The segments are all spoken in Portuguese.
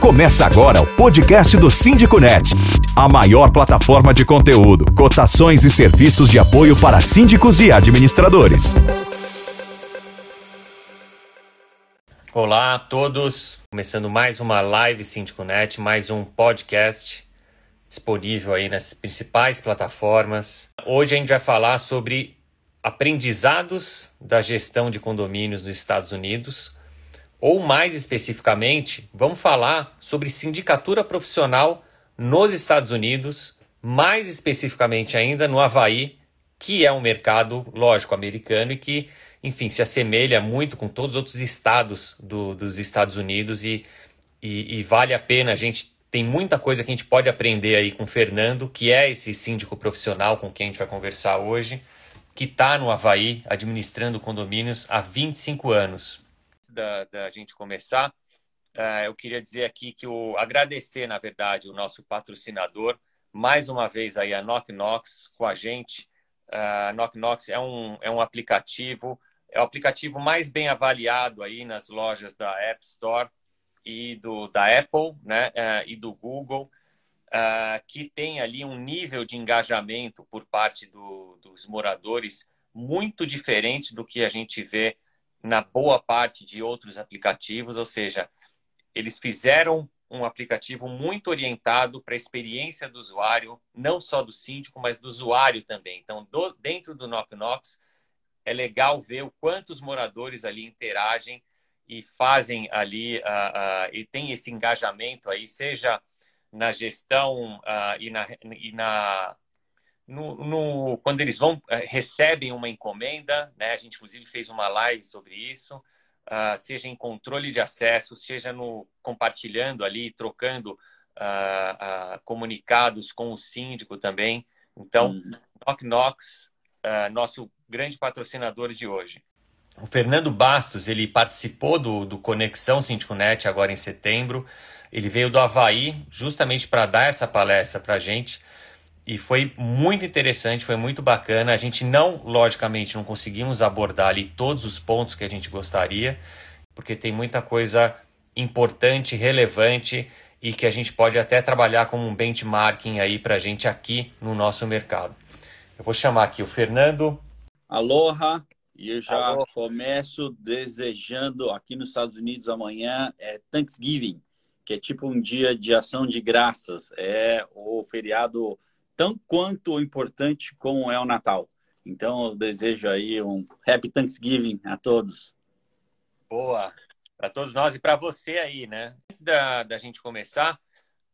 Começa agora o podcast do Síndico Net, a maior plataforma de conteúdo, cotações e serviços de apoio para síndicos e administradores. Olá a todos, começando mais uma live Síndico Net, mais um podcast disponível aí nas principais plataformas. Hoje a gente vai falar sobre aprendizados da gestão de condomínios nos Estados Unidos ou mais especificamente, vamos falar sobre sindicatura profissional nos Estados Unidos, mais especificamente ainda no Havaí, que é um mercado, lógico, americano e que, enfim, se assemelha muito com todos os outros estados do, dos Estados Unidos e, e, e vale a pena. A gente tem muita coisa que a gente pode aprender aí com o Fernando, que é esse síndico profissional com quem a gente vai conversar hoje, que está no Havaí administrando condomínios há 25 anos antes da, da gente começar, uh, eu queria dizer aqui que o agradecer, na verdade, o nosso patrocinador, mais uma vez aí a Knock Knox com a gente. Uh, Knock Knox é um, é um aplicativo, é o aplicativo mais bem avaliado aí nas lojas da App Store e do, da Apple né, uh, e do Google, uh, que tem ali um nível de engajamento por parte do, dos moradores muito diferente do que a gente vê na boa parte de outros aplicativos, ou seja, eles fizeram um aplicativo muito orientado para a experiência do usuário, não só do síndico, mas do usuário também. Então, do, dentro do Knock Knox, é legal ver o quanto os moradores ali interagem e fazem ali, uh, uh, e tem esse engajamento aí, seja na gestão uh, e, na, e na no, no, quando eles vão eh, recebem uma encomenda, né? A gente inclusive fez uma live sobre isso, uh, seja em controle de acesso, seja no compartilhando ali, trocando uh, uh, comunicados com o síndico também. Então, hum. Knock Knox, nosso grande patrocinador de hoje. O Fernando Bastos, ele participou do, do Conexão Síndico Net agora em setembro. Ele veio do Havaí justamente para dar essa palestra para a gente e foi muito interessante, foi muito bacana. A gente não, logicamente, não conseguimos abordar ali todos os pontos que a gente gostaria, porque tem muita coisa importante, relevante e que a gente pode até trabalhar como um benchmarking aí para a gente aqui no nosso mercado. Eu vou chamar aqui o Fernando. Aloha! E eu já Aloha. começo desejando aqui nos Estados Unidos amanhã é Thanksgiving, que é tipo um dia de ação de graças, é o feriado tão quanto importante como é o Natal. Então, eu desejo aí um Happy Thanksgiving a todos. Boa! Para todos nós e para você aí, né? Antes da, da gente começar,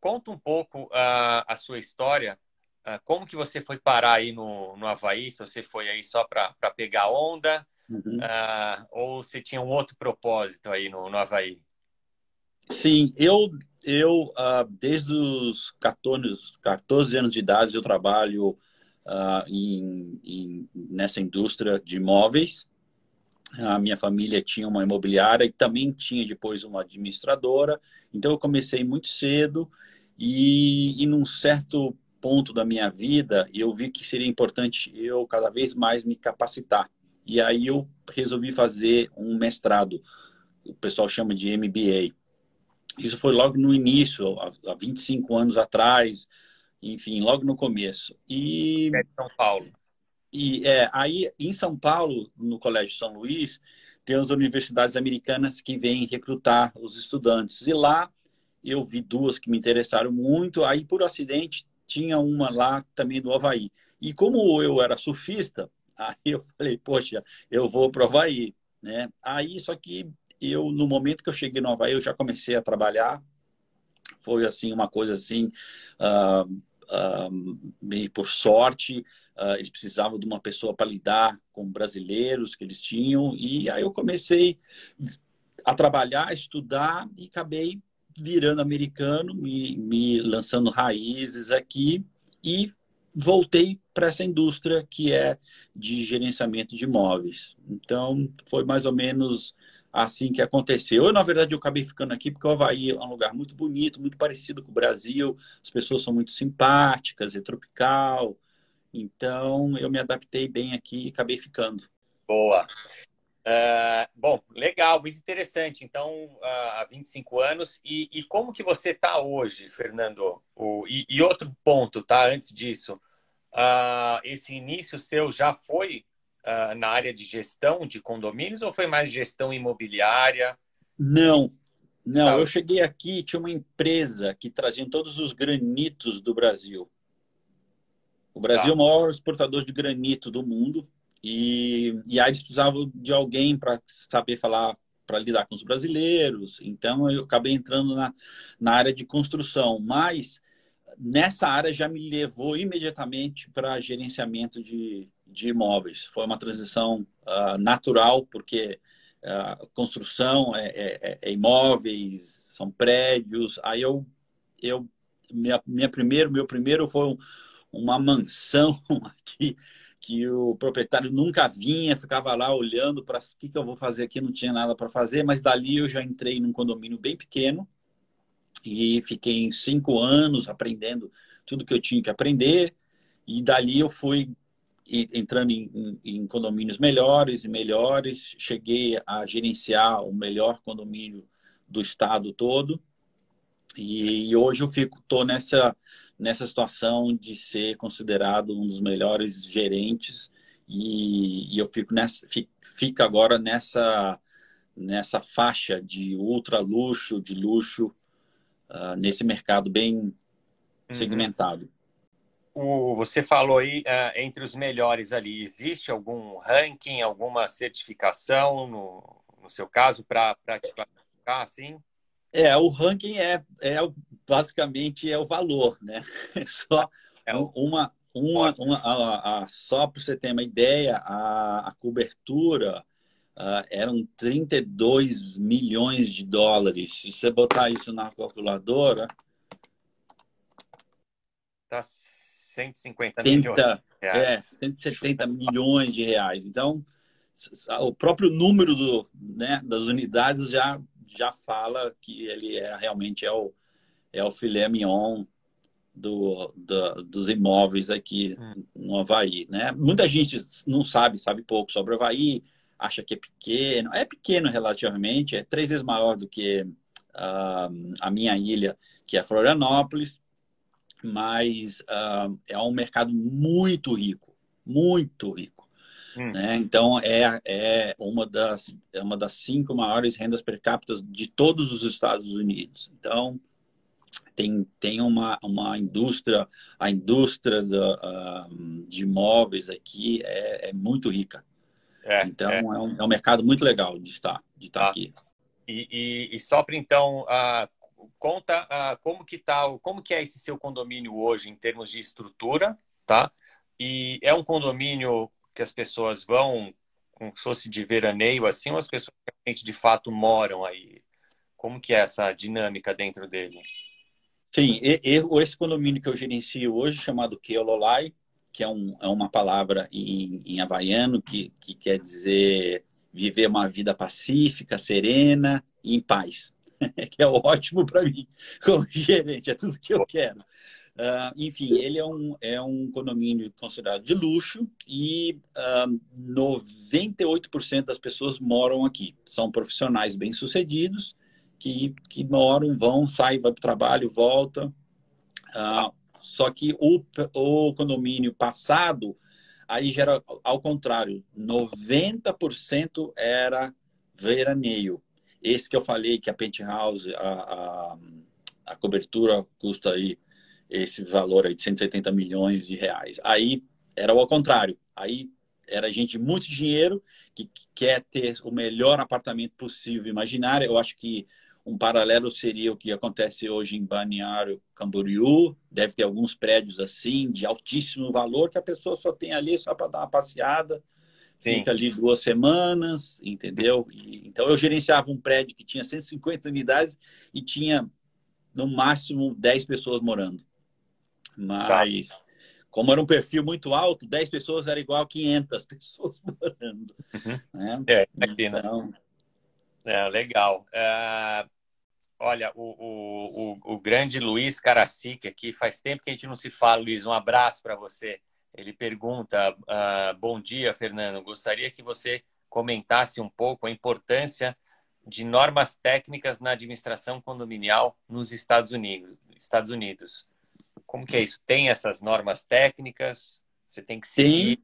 conta um pouco uh, a sua história. Uh, como que você foi parar aí no, no Havaí? Se você foi aí só para pegar onda uhum. uh, ou se tinha um outro propósito aí no, no Havaí? Sim, eu, eu uh, desde os 14, 14 anos de idade, eu trabalho uh, em, em, nessa indústria de imóveis. A minha família tinha uma imobiliária e também tinha depois uma administradora. Então, eu comecei muito cedo e, e num certo ponto da minha vida, eu vi que seria importante eu cada vez mais me capacitar. E aí eu resolvi fazer um mestrado, o pessoal chama de MBA. Isso foi logo no início, há 25 anos atrás, enfim, logo no começo. E é São Paulo. E é, aí em São Paulo, no Colégio São Luís, tem as universidades americanas que vêm recrutar os estudantes. E lá eu vi duas que me interessaram muito. Aí por acidente tinha uma lá também do Havaí. E como eu era surfista, aí eu falei, poxa, eu vou para o Havaí. Né? Aí só que eu no momento que eu cheguei no Havaí, eu já comecei a trabalhar. Foi assim uma coisa assim, uh, uh, meio por sorte. Uh, eles precisavam de uma pessoa para lidar com brasileiros que eles tinham e aí eu comecei a trabalhar, a estudar e acabei virando americano, me, me lançando raízes aqui e voltei para essa indústria que é de gerenciamento de imóveis. Então, foi mais ou menos assim que aconteceu. Eu, na verdade, eu acabei ficando aqui porque o Havaí é um lugar muito bonito, muito parecido com o Brasil. As pessoas são muito simpáticas, é tropical. Então, eu me adaptei bem aqui e acabei ficando. Boa. Uh, bom, legal, muito interessante. Então, uh, há 25 anos. E, e como que você está hoje, Fernando? O, e, e, outro ponto, tá? Antes disso, uh, esse início seu já foi na área de gestão de condomínios ou foi mais gestão imobiliária? Não, não. Tá. Eu cheguei aqui, tinha uma empresa que trazia todos os granitos do Brasil. O Brasil tá. é o maior exportador de granito do mundo. E, e aí eles precisavam de alguém para saber falar, para lidar com os brasileiros. Então eu acabei entrando na, na área de construção. Mas nessa área já me levou imediatamente para gerenciamento de, de imóveis. Foi uma transição uh, natural, porque uh, construção é, é, é, é, imóveis, são prédios. Aí eu, eu minha, minha primeiro, meu primeiro foi um, uma mansão aqui que o proprietário nunca vinha, ficava lá olhando para o que, que eu vou fazer aqui, não tinha nada para fazer, mas dali eu já entrei num condomínio bem pequeno e fiquei cinco anos aprendendo tudo que eu tinha que aprender e dali eu fui entrando em, em, condomínios melhores e melhores, cheguei a gerenciar o melhor condomínio do estado todo. E, e hoje eu fico tô nessa nessa situação de ser considerado um dos melhores gerentes. E, e eu fico nessa, fica agora nessa nessa faixa de ultra luxo, de luxo, uh, nesse mercado bem uhum. O, você falou aí uh, entre os melhores ali, existe algum ranking, alguma certificação no, no seu caso para te classificar assim? É, o ranking é, é basicamente é o valor, né? Só é uma, uma, uma a, a, só para você ter uma ideia, a, a cobertura uh, eram 32 milhões de dólares. Se você botar isso na calculadora, tá 150 30, milhões. De reais. É, 170 milhões de reais. Então, o próprio número do, né, das unidades já já fala que ele é realmente é o, é o filé mignon do, do, dos imóveis aqui hum. no Havaí. Né? Muita gente não sabe, sabe pouco sobre o Havaí, acha que é pequeno. É pequeno relativamente, é três vezes maior do que uh, a minha ilha, que é Florianópolis, mas uh, é um mercado muito rico, muito rico. Hum. Né? Então, é, é, uma das, é uma das cinco maiores rendas per capita de todos os Estados Unidos. Então, tem, tem uma, uma indústria, a indústria da, uh, de imóveis aqui é, é muito rica. É, então, é. é. um, é um mercado muito legal de estar, de estar ah. aqui. E, e, e só para então, uh, conta uh, como que tá, como que é esse seu condomínio hoje em termos de estrutura, tá? E é um condomínio que as pessoas vão como se fosse de veraneio assim, ou as pessoas realmente de fato moram aí? Como que é essa dinâmica dentro dele? Sim, esse condomínio que eu gerencio hoje, chamado Keololai, que é, um, é uma palavra em, em havaiano que, que quer dizer viver uma vida pacífica, serena e em paz. que é ótimo para mim como gerente, é tudo que eu quero. Uh, enfim, ele é um, é um condomínio considerado de luxo e uh, 98% das pessoas moram aqui. São profissionais bem-sucedidos que, que moram, vão, saem, vão para o trabalho, voltam. Uh, só que o, o condomínio passado, aí já era ao contrário, 90% era veraneio. Esse que eu falei que a penthouse, a, a, a cobertura custa aí esse valor aí de 170 milhões de reais. Aí era ao contrário. Aí era gente de muito dinheiro que quer ter o melhor apartamento possível imaginário. Eu acho que um paralelo seria o que acontece hoje em Balneário Camboriú. Deve ter alguns prédios assim, de altíssimo valor, que a pessoa só tem ali só para dar uma passeada. Sim. Fica ali duas semanas, entendeu? E, então eu gerenciava um prédio que tinha 150 unidades e tinha no máximo 10 pessoas morando. Mas, tá. como era um perfil muito alto, 10 pessoas era igual a 500 pessoas morando. Uhum. Né? É, aqui, né? então... É, legal. É, olha, o, o, o, o, grande Luiz Caracique aqui, faz tempo que a gente não se fala, Luiz. Um abraço para você. Ele pergunta: uh, Bom dia, Fernando. Gostaria que você comentasse um pouco a importância de normas técnicas na administração condominial nos Estados Unidos. Estados Unidos. Como que é isso? Tem essas normas técnicas? Você tem que seguir?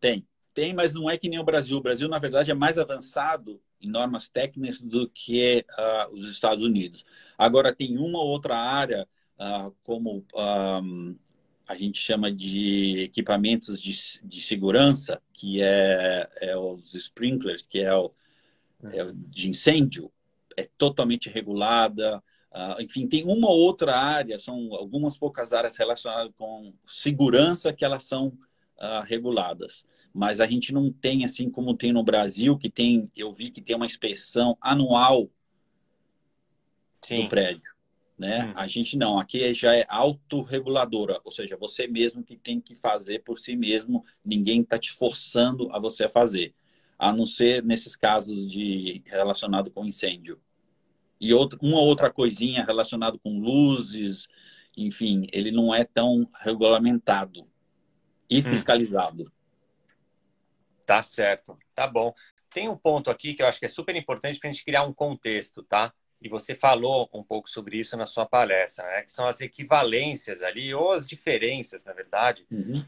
Tem, tem. Tem, mas não é que nem o Brasil. O Brasil, na verdade, é mais avançado em normas técnicas do que uh, os Estados Unidos. Agora, tem uma outra área, uh, como um, a gente chama de equipamentos de, de segurança, que é, é os sprinklers, que é o, é o de incêndio, é totalmente regulada. Uh, enfim, tem uma outra área, são algumas poucas áreas relacionadas com segurança que elas são uh, reguladas. Mas a gente não tem, assim como tem no Brasil, que tem, eu vi que tem uma inspeção anual Sim. do prédio. Né? Hum. A gente não, aqui já é autorreguladora, ou seja, você mesmo que tem que fazer por si mesmo, ninguém está te forçando a você fazer, a não ser nesses casos de relacionado com incêndio. E outra, uma outra coisinha relacionada com luzes, enfim, ele não é tão regulamentado e hum. fiscalizado. Tá certo, tá bom. Tem um ponto aqui que eu acho que é super importante para a gente criar um contexto, tá? E você falou um pouco sobre isso na sua palestra, né? Que são as equivalências ali, ou as diferenças, na verdade. Uhum.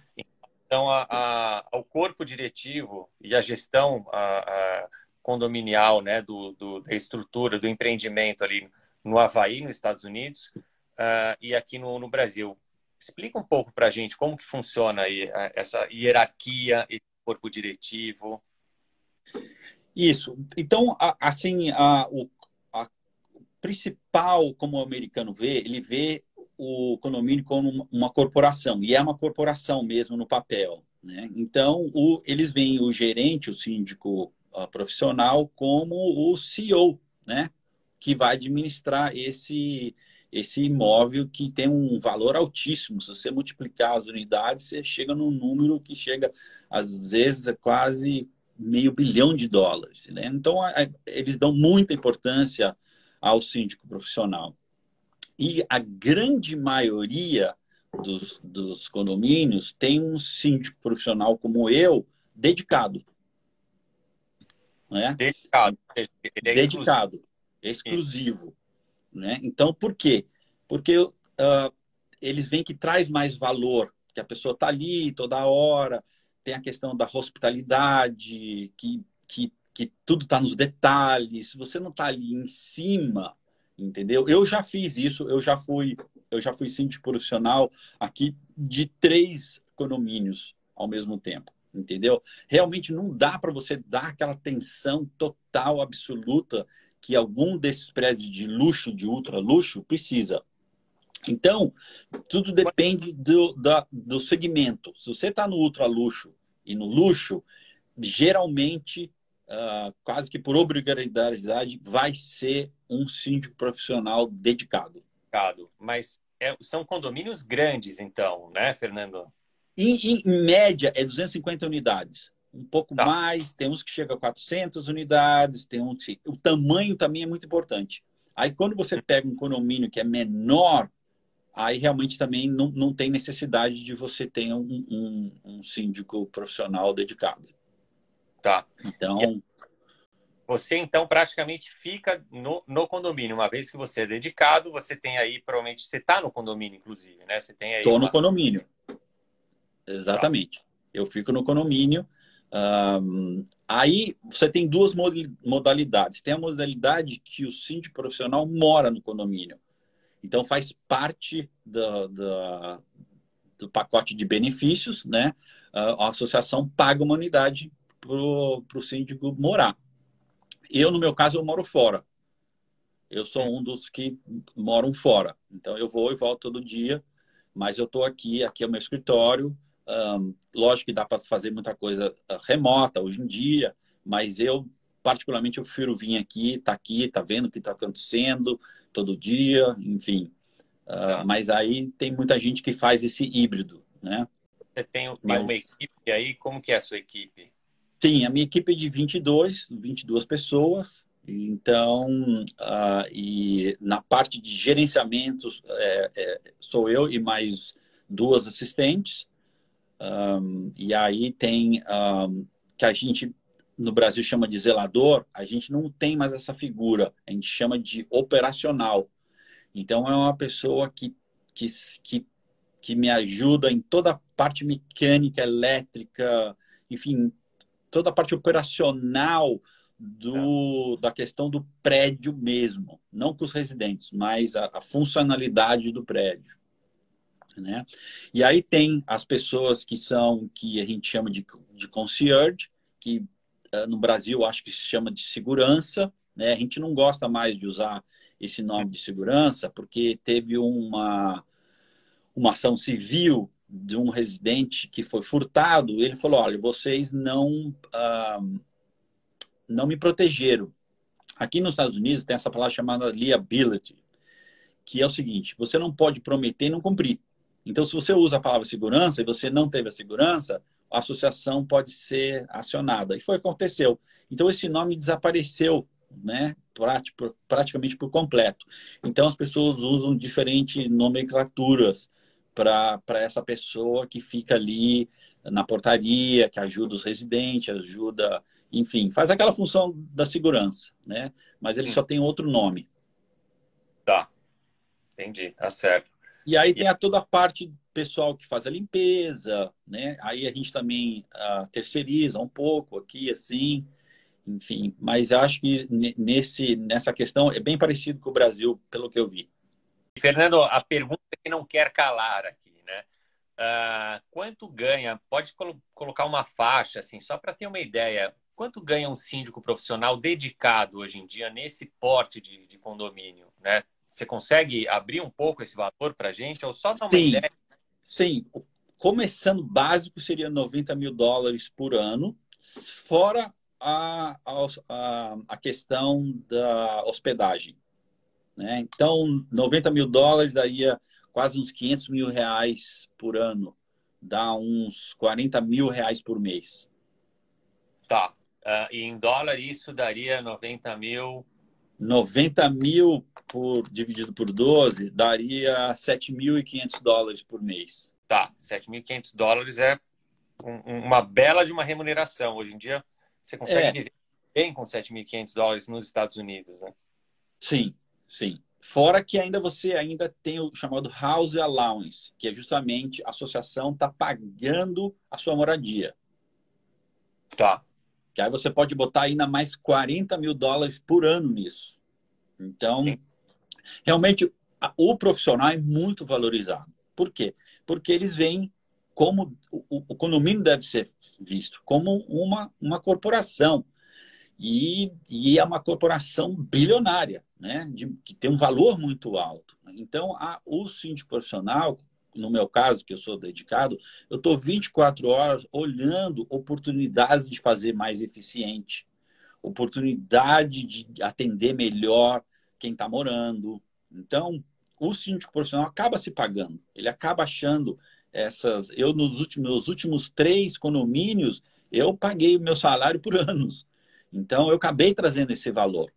Então, a, a, ao corpo diretivo e a gestão a, condominial, né, do, do, da estrutura, do empreendimento ali no Havaí, nos Estados Unidos, uh, e aqui no, no Brasil. Explica um pouco para a gente como que funciona aí essa hierarquia, esse corpo diretivo. Isso. Então, assim, o principal, como o americano vê, ele vê o condomínio como uma corporação, e é uma corporação mesmo no papel. Né? Então, o, eles veem o gerente, o síndico uh, profissional, como o CEO, né? que vai administrar esse, esse imóvel que tem um valor altíssimo. Se você multiplicar as unidades, você chega num número que chega, às vezes, a quase meio bilhão de dólares. Né? Então, eles dão muita importância ao síndico profissional. E a grande maioria dos, dos condomínios tem um síndico profissional como eu, dedicado. Né? Dedicado. É dedicado. Exclusivo. exclusivo. Né? Então, por quê? Porque uh, eles veem que traz mais valor, que a pessoa está ali toda hora, tem a questão da hospitalidade, que, que, que tudo está nos detalhes. Você não está ali em cima, entendeu? Eu já fiz isso, eu já fui, eu já fui síndico profissional aqui de três condomínios ao mesmo tempo entendeu? Realmente não dá para você dar aquela atenção total, absoluta que algum desses prédios de luxo, de ultra luxo, precisa. Então, tudo depende do, da, do segmento. Se você está no ultra luxo e no luxo, geralmente, uh, quase que por obrigatoriedade, vai ser um síndico profissional dedicado. Mas é, são condomínios grandes, então, né, Fernando? Em, em média, é 250 unidades um pouco tá. mais, tem uns que chega a 400 unidades, tem uns que... O tamanho também é muito importante. Aí, quando você pega um condomínio que é menor, aí realmente também não, não tem necessidade de você ter um, um, um síndico profissional dedicado. Tá. Então... Você, então, praticamente fica no, no condomínio. Uma vez que você é dedicado, você tem aí, provavelmente, você está no condomínio, inclusive, né? Você tem aí... Estou uma... no condomínio. Exatamente. Tá. Eu fico no condomínio um, aí você tem duas modalidades. Tem a modalidade que o síndico profissional mora no condomínio. Então faz parte do, pacote de benefícios, né? A associação paga uma unidade para o síndico morar. Eu, no meu caso, eu moro fora. Eu sou um dos que moram fora. Então eu vou e volto todo dia, mas eu estou aqui, aqui é o meu escritório, um, lógico que dá para fazer muita coisa ah, remota hoje em dia, mas eu, particularmente, eu prefiro vir aqui, estar tá aqui, estar tá vendo o que está acontecendo todo dia, enfim. Uh, mas aí tem muita gente que faz esse híbrido, né? Você tem, tem mas... uma equipe aí, como que é a sua equipe? Sim, a minha equipe é de 22, 22 pessoas. Então, uh, e na parte de gerenciamento, é, é, sou eu e mais duas assistentes. Um, e aí tem um, que a gente no Brasil chama de zelador, a gente não tem mais essa figura, a gente chama de operacional. Então, é uma pessoa que, que, que, que me ajuda em toda a parte mecânica, elétrica, enfim, toda a parte operacional do, da questão do prédio mesmo, não com os residentes, mas a, a funcionalidade do prédio. Né? E aí tem as pessoas que são, que a gente chama de, de concierge, que uh, no Brasil acho que se chama de segurança, né? A gente não gosta mais de usar esse nome de segurança, porque teve uma, uma ação civil de um residente que foi furtado. Ele falou: olha, vocês não, uh, não me protegeram. Aqui nos Estados Unidos tem essa palavra chamada liability, que é o seguinte: você não pode prometer e não cumprir. Então, se você usa a palavra segurança e você não teve a segurança, a associação pode ser acionada. E foi o que aconteceu. Então, esse nome desapareceu, né? praticamente por completo. Então, as pessoas usam diferentes nomenclaturas para essa pessoa que fica ali na portaria, que ajuda os residentes, ajuda, enfim, faz aquela função da segurança, né? Mas ele Sim. só tem outro nome. Tá. Entendi, tá certo. E aí tem a toda a parte pessoal que faz a limpeza, né? Aí a gente também uh, terceiriza um pouco aqui, assim, enfim. Mas acho que nesse, nessa questão é bem parecido com o Brasil, pelo que eu vi. Fernando, a pergunta que não quer calar aqui, né? Uh, quanto ganha? Pode colo colocar uma faixa, assim, só para ter uma ideia. Quanto ganha um síndico profissional dedicado hoje em dia nesse porte de, de condomínio, né? Você consegue abrir um pouco esse valor para a gente? Ou só dar uma sim, ideia? Sim. Começando básico seria 90 mil dólares por ano, fora a, a, a questão da hospedagem. Né? Então, 90 mil dólares daria quase uns 500 mil reais por ano. Dá uns 40 mil reais por mês. Tá. Uh, e em dólar isso daria 90 mil 90 mil por, dividido por 12 daria 7.500 dólares por mês. Tá, 7.500 dólares é um, uma bela de uma remuneração. Hoje em dia, você consegue é. viver bem com 7.500 dólares nos Estados Unidos, né? Sim, sim. Fora que ainda você ainda tem o chamado House Allowance, que é justamente a associação está pagando a sua moradia. Tá. Que aí você pode botar ainda mais 40 mil dólares por ano nisso. Então, Sim. realmente, o profissional é muito valorizado. Por quê? Porque eles veem como o, o condomínio deve ser visto como uma, uma corporação. E, e é uma corporação bilionária, né? De, que tem um valor muito alto. Então, a, o síndico profissional, no meu caso, que eu sou dedicado, eu estou 24 horas olhando oportunidades de fazer mais eficiente, oportunidade de atender melhor quem está morando. Então, o síndico profissional acaba se pagando, ele acaba achando essas. Eu, nos últimos, meus últimos três condomínios, eu paguei meu salário por anos. Então, eu acabei trazendo esse valor.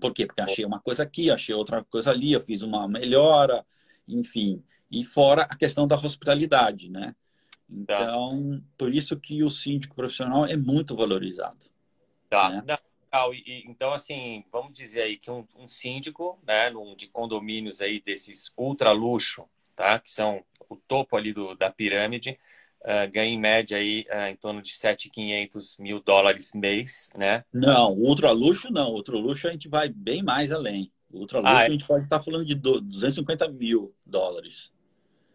Por quê? Porque achei uma coisa aqui, achei outra coisa ali, eu fiz uma melhora, enfim. E fora a questão da hospitalidade, né? Tá. Então, tá. por isso que o síndico profissional é muito valorizado. Tá. Né? Não, e, então, assim, vamos dizer aí que um, um síndico, né, num, de condomínios aí desses ultra luxo, tá? Que são o topo ali do, da pirâmide, uh, ganha em média aí uh, em torno de 7,500 mil dólares mês, né? Não, ultra luxo não. Ultra luxo a gente vai bem mais além. Ultra luxo ah, é? a gente pode estar falando de 250 mil dólares.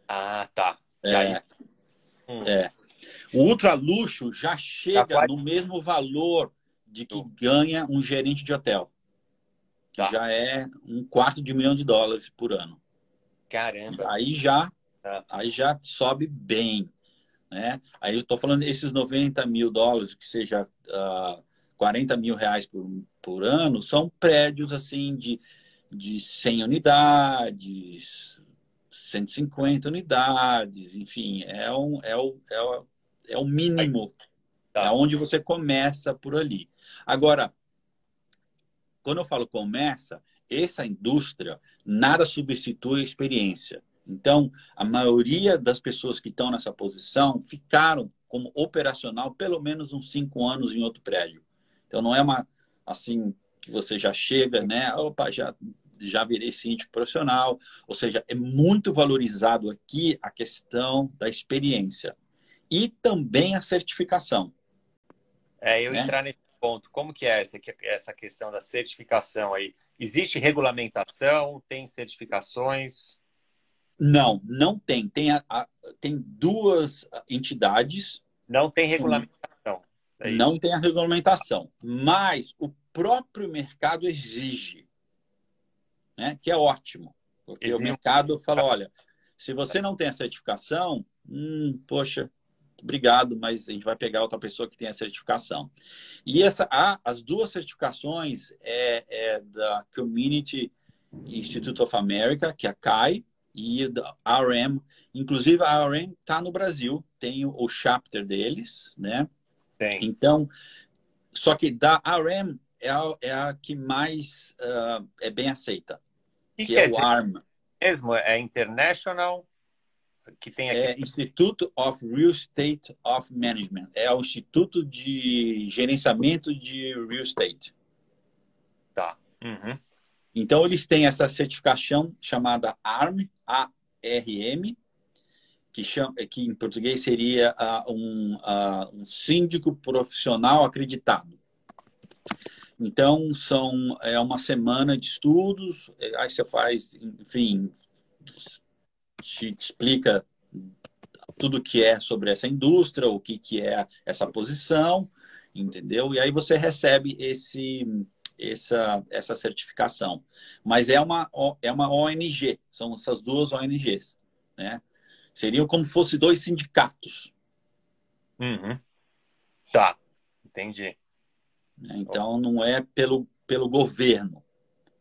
Ah, tá. É. Hum. é. O ultra luxo já chega no mesmo valor de que ganha um gerente de hotel. Que tá. já é um quarto de milhão de dólares por ano. Caramba. Aí já, tá. aí já sobe bem. Né? Aí eu estou falando esses 90 mil dólares, que seja uh, ah, 40 mil reais por, por ano, são prédios assim de, de 100 unidades, 150 unidades, enfim, é, um, é, o, é, o, é o mínimo. Tá. É onde você começa por ali. Agora, quando eu falo começa, essa indústria nada substitui a experiência. Então, a maioria das pessoas que estão nessa posição ficaram como operacional pelo menos uns cinco anos em outro prédio. Então, não é uma assim que você já chega, né? Opa, já já virei síndico profissional. Ou seja, é muito valorizado aqui a questão da experiência e também a certificação. É, eu né? entrar nesse ponto. Como que é essa, essa questão da certificação aí? Existe regulamentação? Tem certificações? Não, não tem. Tem, a, a, tem duas entidades. Não tem regulamentação. É não tem a regulamentação. Mas o próprio mercado exige, né? que é ótimo. Porque o mercado fala, olha, se você não tem a certificação, hum, poxa, obrigado, mas a gente vai pegar outra pessoa que tem a certificação. E essa, as duas certificações é, é, da Community Institute of America, que é a CAI, e da RM. Inclusive, a RM está no Brasil, tem o, chapter deles, né? Tem. Então, só que da RM é a, é a que mais uh, é bem aceita, que, que é o ARM. Mesmo, é International que tem aqui. É Instituto of Real Estate of Management. É o Instituto de Gerenciamento de Real Estate. Tá. Uhum. Então, eles têm essa certificação chamada ARM, A-R-M, que, chama, que em português seria uh, um, uh, um síndico profissional acreditado. Então, são, é uma semana de estudos, aí você faz, enfim, te explica tudo que é sobre essa indústria, o que, que é essa posição, entendeu? E aí você recebe esse, essa, essa certificação. Mas é uma, é uma ONG, são essas duas ONGs, né? Seriam como fosse dois sindicatos. Uhum. Tá, entendi. Então não é pelo, pelo governo.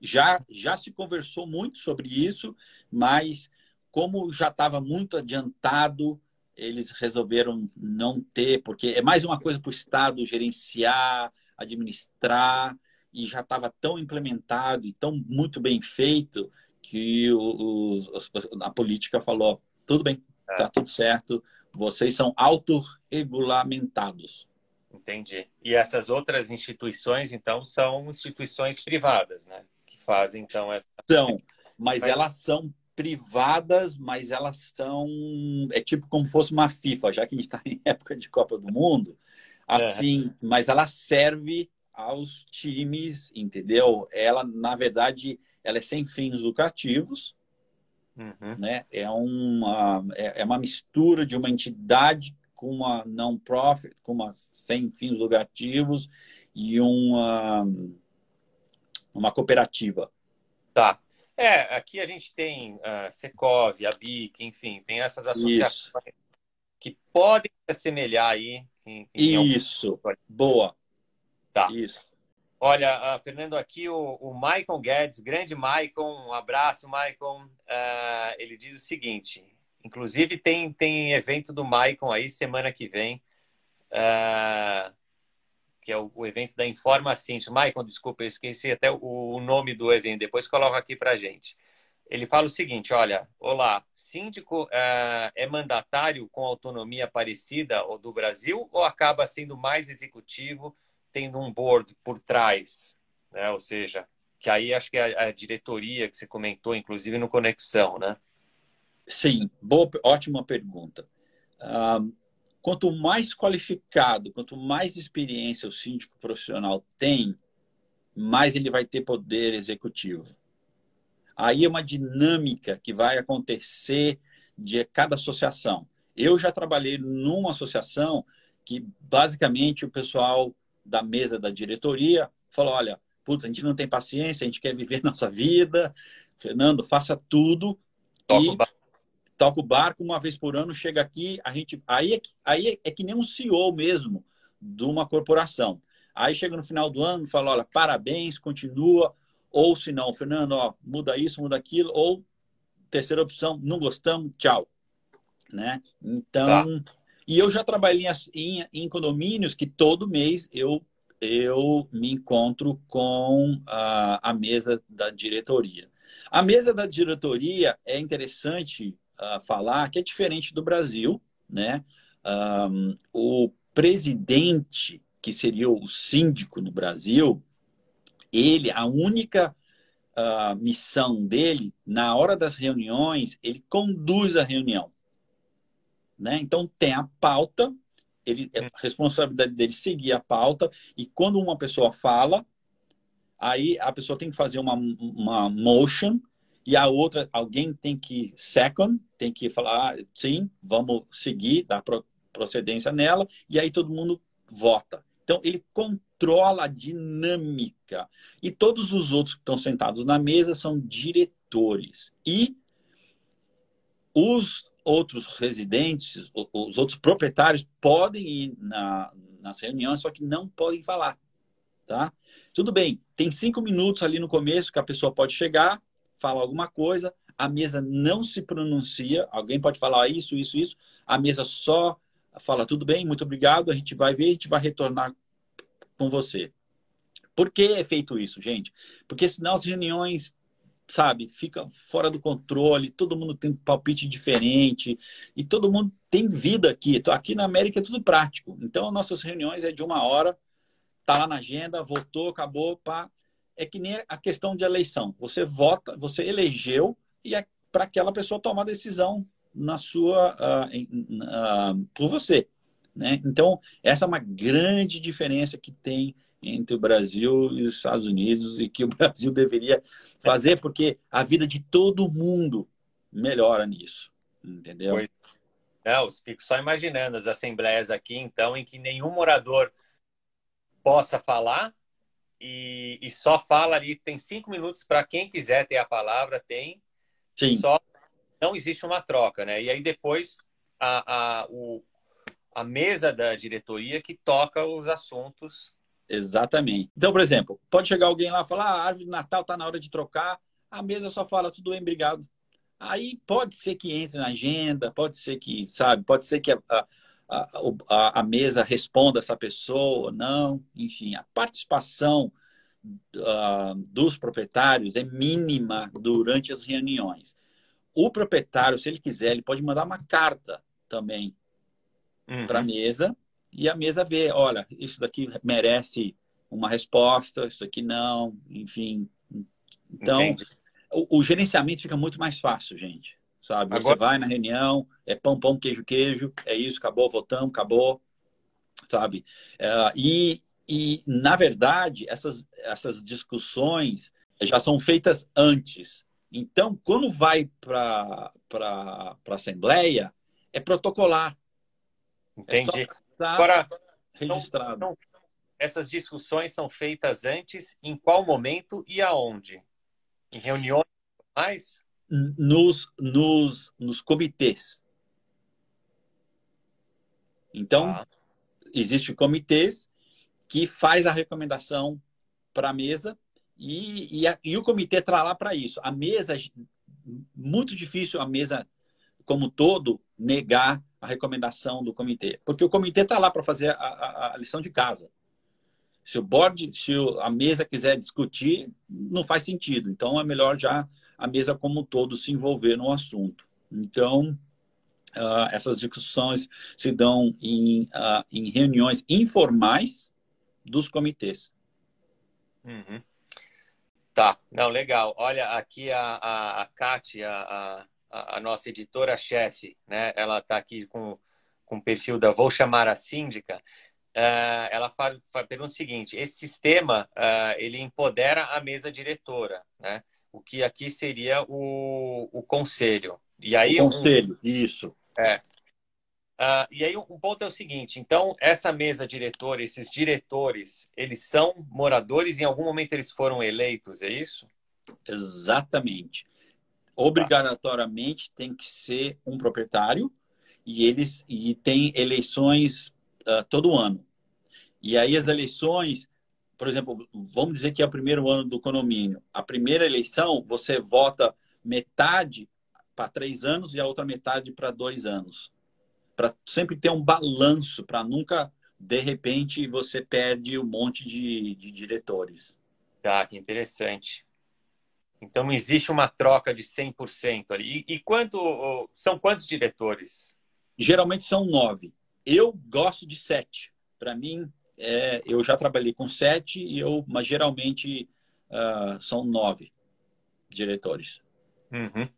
Já, já se conversou muito sobre isso, mas como já estava muito adiantado, eles resolveram não ter, porque é mais uma coisa para o Estado gerenciar, administrar, e já estava tão implementado e tão muito bem feito que os, os, a política falou: tudo bem, está é. tudo certo, vocês são autorregulamentados. Entendi. E essas outras instituições, então, são instituições privadas, né? Que fazem, então, essa. São, mas elas são privadas, mas elas são. É tipo como fosse uma FIFA, já que a gente está em época de Copa do Mundo. Assim, é. mas ela serve aos times, entendeu? Ela, na verdade, ela é sem fins lucrativos. Uhum. Né? É, uma, é, é uma mistura de uma entidade com uma non-profit, com uma sem fins lucrativos e uma, uma cooperativa. Tá. É, aqui a gente tem a uh, Secov, a BIC, enfim, tem essas associações Isso. que podem se assemelhar aí. Em, em Isso, algum... boa. Tá. Isso. Olha, uh, Fernando, aqui o, o Maicon Guedes, grande Maicon, um abraço, Maicon. Uh, ele diz o seguinte: inclusive tem, tem evento do Maicon aí semana que vem. Uh, que é o, o evento da Informa Cinti. Maicon, desculpa, eu esqueci até o, o nome do evento, depois coloca aqui para gente. Ele fala o seguinte: olha, olá, síndico é mandatário com autonomia parecida ao do Brasil ou acaba sendo mais executivo, tendo um board por trás? Né? Ou seja, que aí acho que é a, diretoria que você comentou, inclusive no Conexão, né? Sim, boa, ótima pergunta. Uh, Quanto mais qualificado, quanto mais experiência o síndico profissional tem, mais ele vai ter poder executivo. Aí é uma dinâmica que vai acontecer de cada associação. Eu já trabalhei numa associação que basicamente o pessoal da mesa da diretoria falou: olha, putz, a gente não tem paciência, a gente quer viver nossa vida. Fernando, faça tudo. e toca o barco uma vez por ano, chega aqui, a gente. Aí é, aí é que nem um CEO mesmo de uma corporação. Aí chega no final do ano e fala: olha, parabéns, continua. Ou se não, Fernando, ó, muda isso, muda aquilo. Ou terceira opção, não gostamos, tchau. Né? Então. Tá. E eu já trabalhei em, em condomínios que todo mês eu, eu me encontro com a, a mesa da diretoria. A mesa da diretoria é interessante uh, falar que é diferente do Brasil, né? Um, o presidente, que seria o síndico no Brasil, ele, a única uh, missão dele, na hora das reuniões, ele conduz a reunião. Né? Então, tem a pauta, ele, é a responsabilidade dele seguir a pauta, e quando uma pessoa fala, aí a pessoa tem que fazer uma, uma motion, e a outra, alguém tem que second, tem que falar, ah, sim, vamos seguir, dar procedência nela, e aí todo mundo vota. Então, ele controla a dinâmica. E todos os outros que estão sentados na mesa são diretores. E os outros residentes, os outros proprietários podem ir na, nas reuniões, só que não podem falar. Tá? Tudo bem, tem cinco minutos ali no começo que a pessoa pode chegar, falar alguma coisa, a mesa não se pronuncia, alguém pode falar isso, isso, isso, a mesa só fala tudo bem, muito obrigado, a gente vai ver, a gente vai retornar com você. Por que é feito isso, gente? Porque senão as reuniões, sabe, ficam fora do controle, todo mundo tem palpite diferente e todo mundo tem vida aqui. Aqui na América é tudo prático. Então, nossas reuniões é de uma hora, tá lá na agenda, voltou, acabou, pá. É que nem a questão de eleição. Você vota, você elegeu e é para aquela pessoa tomar decisão na sua uh, uh, por você. Né? Então, essa é uma grande diferença que tem entre o Brasil e os Estados Unidos e que o Brasil deveria fazer, porque a vida de todo mundo melhora nisso. Entendeu? Pois. Não, fico só imaginando as assembleias aqui, então, em que nenhum morador possa falar e, e só fala ali, tem cinco minutos para quem quiser ter a palavra, tem. Sim. Só não existe uma troca, né? E aí depois a, a, o, a mesa da diretoria que toca os assuntos. Exatamente. Então, por exemplo, pode chegar alguém lá e falar: ah, a árvore de Natal está na hora de trocar, a mesa só fala tudo bem, obrigado. Aí pode ser que entre na agenda, pode ser que, sabe, pode ser que a, a, a, a mesa responda essa pessoa, não, enfim, a participação uh, dos proprietários é mínima durante as reuniões. O proprietário, se ele quiser, ele pode mandar uma carta também uhum. para a mesa e a mesa vê, olha, isso daqui merece uma resposta, isso daqui não, enfim. Então, o, o, gerenciamento fica muito mais fácil, gente. Sabe? Agora... Você vai na reunião, é pão, pão, queijo, queijo, é isso, acabou, votamos, acabou, sabe? Uh, e, e, na verdade, essas, essas discussões já são feitas antes. Então, quando vai para a Assembleia, é protocolar. Entendi. É Agora, registrado. Então, essas discussões são feitas antes, em qual momento e aonde? Em reuniões mais? Nos, nos, nos comitês. Então, ah. existe comitês que faz a recomendação para a mesa e, e, a, e o comitê está lá para isso. A mesa, muito difícil a mesa como todo negar a recomendação do comitê, porque o comitê está lá para fazer a, a, a, lição de casa. Se o board, se a mesa quiser discutir, não faz sentido. Então é melhor já a mesa como um todo se envolver no assunto. Então uh, essas discussões se dão em, uh, em reuniões informais dos comitês. Uhum. Tá, não, legal. Olha, aqui a, a, a Kátia, a, a, a nossa editora-chefe, né? Ela está aqui com, com o perfil da Vou Chamar a Síndica. Uh, ela fala, fala, pergunta o seguinte: esse sistema uh, ele empodera a mesa diretora, né? O que aqui seria o, o conselho. E aí o conselho, um, isso. É. Uh, e aí um ponto é o seguinte: então essa mesa diretora, esses diretores, eles são moradores. Em algum momento eles foram eleitos, é isso? Exatamente. Obrigatoriamente tem que ser um proprietário e eles e tem eleições uh, todo ano. E aí as eleições, por exemplo, vamos dizer que é o primeiro ano do condomínio. A primeira eleição você vota metade para três anos e a outra metade para dois anos para sempre ter um balanço, para nunca, de repente, você perde um monte de, de diretores. Tá, que interessante. Então não existe uma troca de 100% ali. E, e quanto são quantos diretores? Geralmente são nove. Eu gosto de sete. Para mim, é, eu já trabalhei com sete, e eu, mas geralmente uh, são nove diretores. Uhum.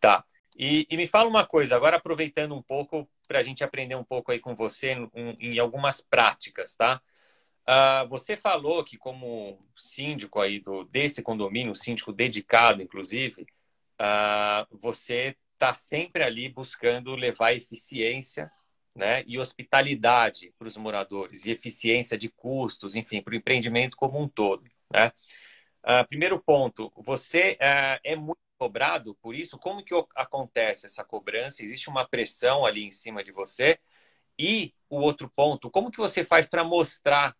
Tá. E, e, me fala uma coisa, agora aproveitando um pouco para a gente aprender um pouco aí com você em, em algumas práticas, tá? Uh, você falou que como síndico aí do, desse condomínio, síndico dedicado, inclusive, uh, você está sempre ali buscando levar eficiência né, e hospitalidade para os moradores, e eficiência de custos, enfim, para o empreendimento como um todo. Né? Uh, primeiro ponto, você é muito cobrado por isso? Como que acontece essa cobrança? Existe uma pressão ali em cima de você? E o outro ponto, como que você faz para mostrar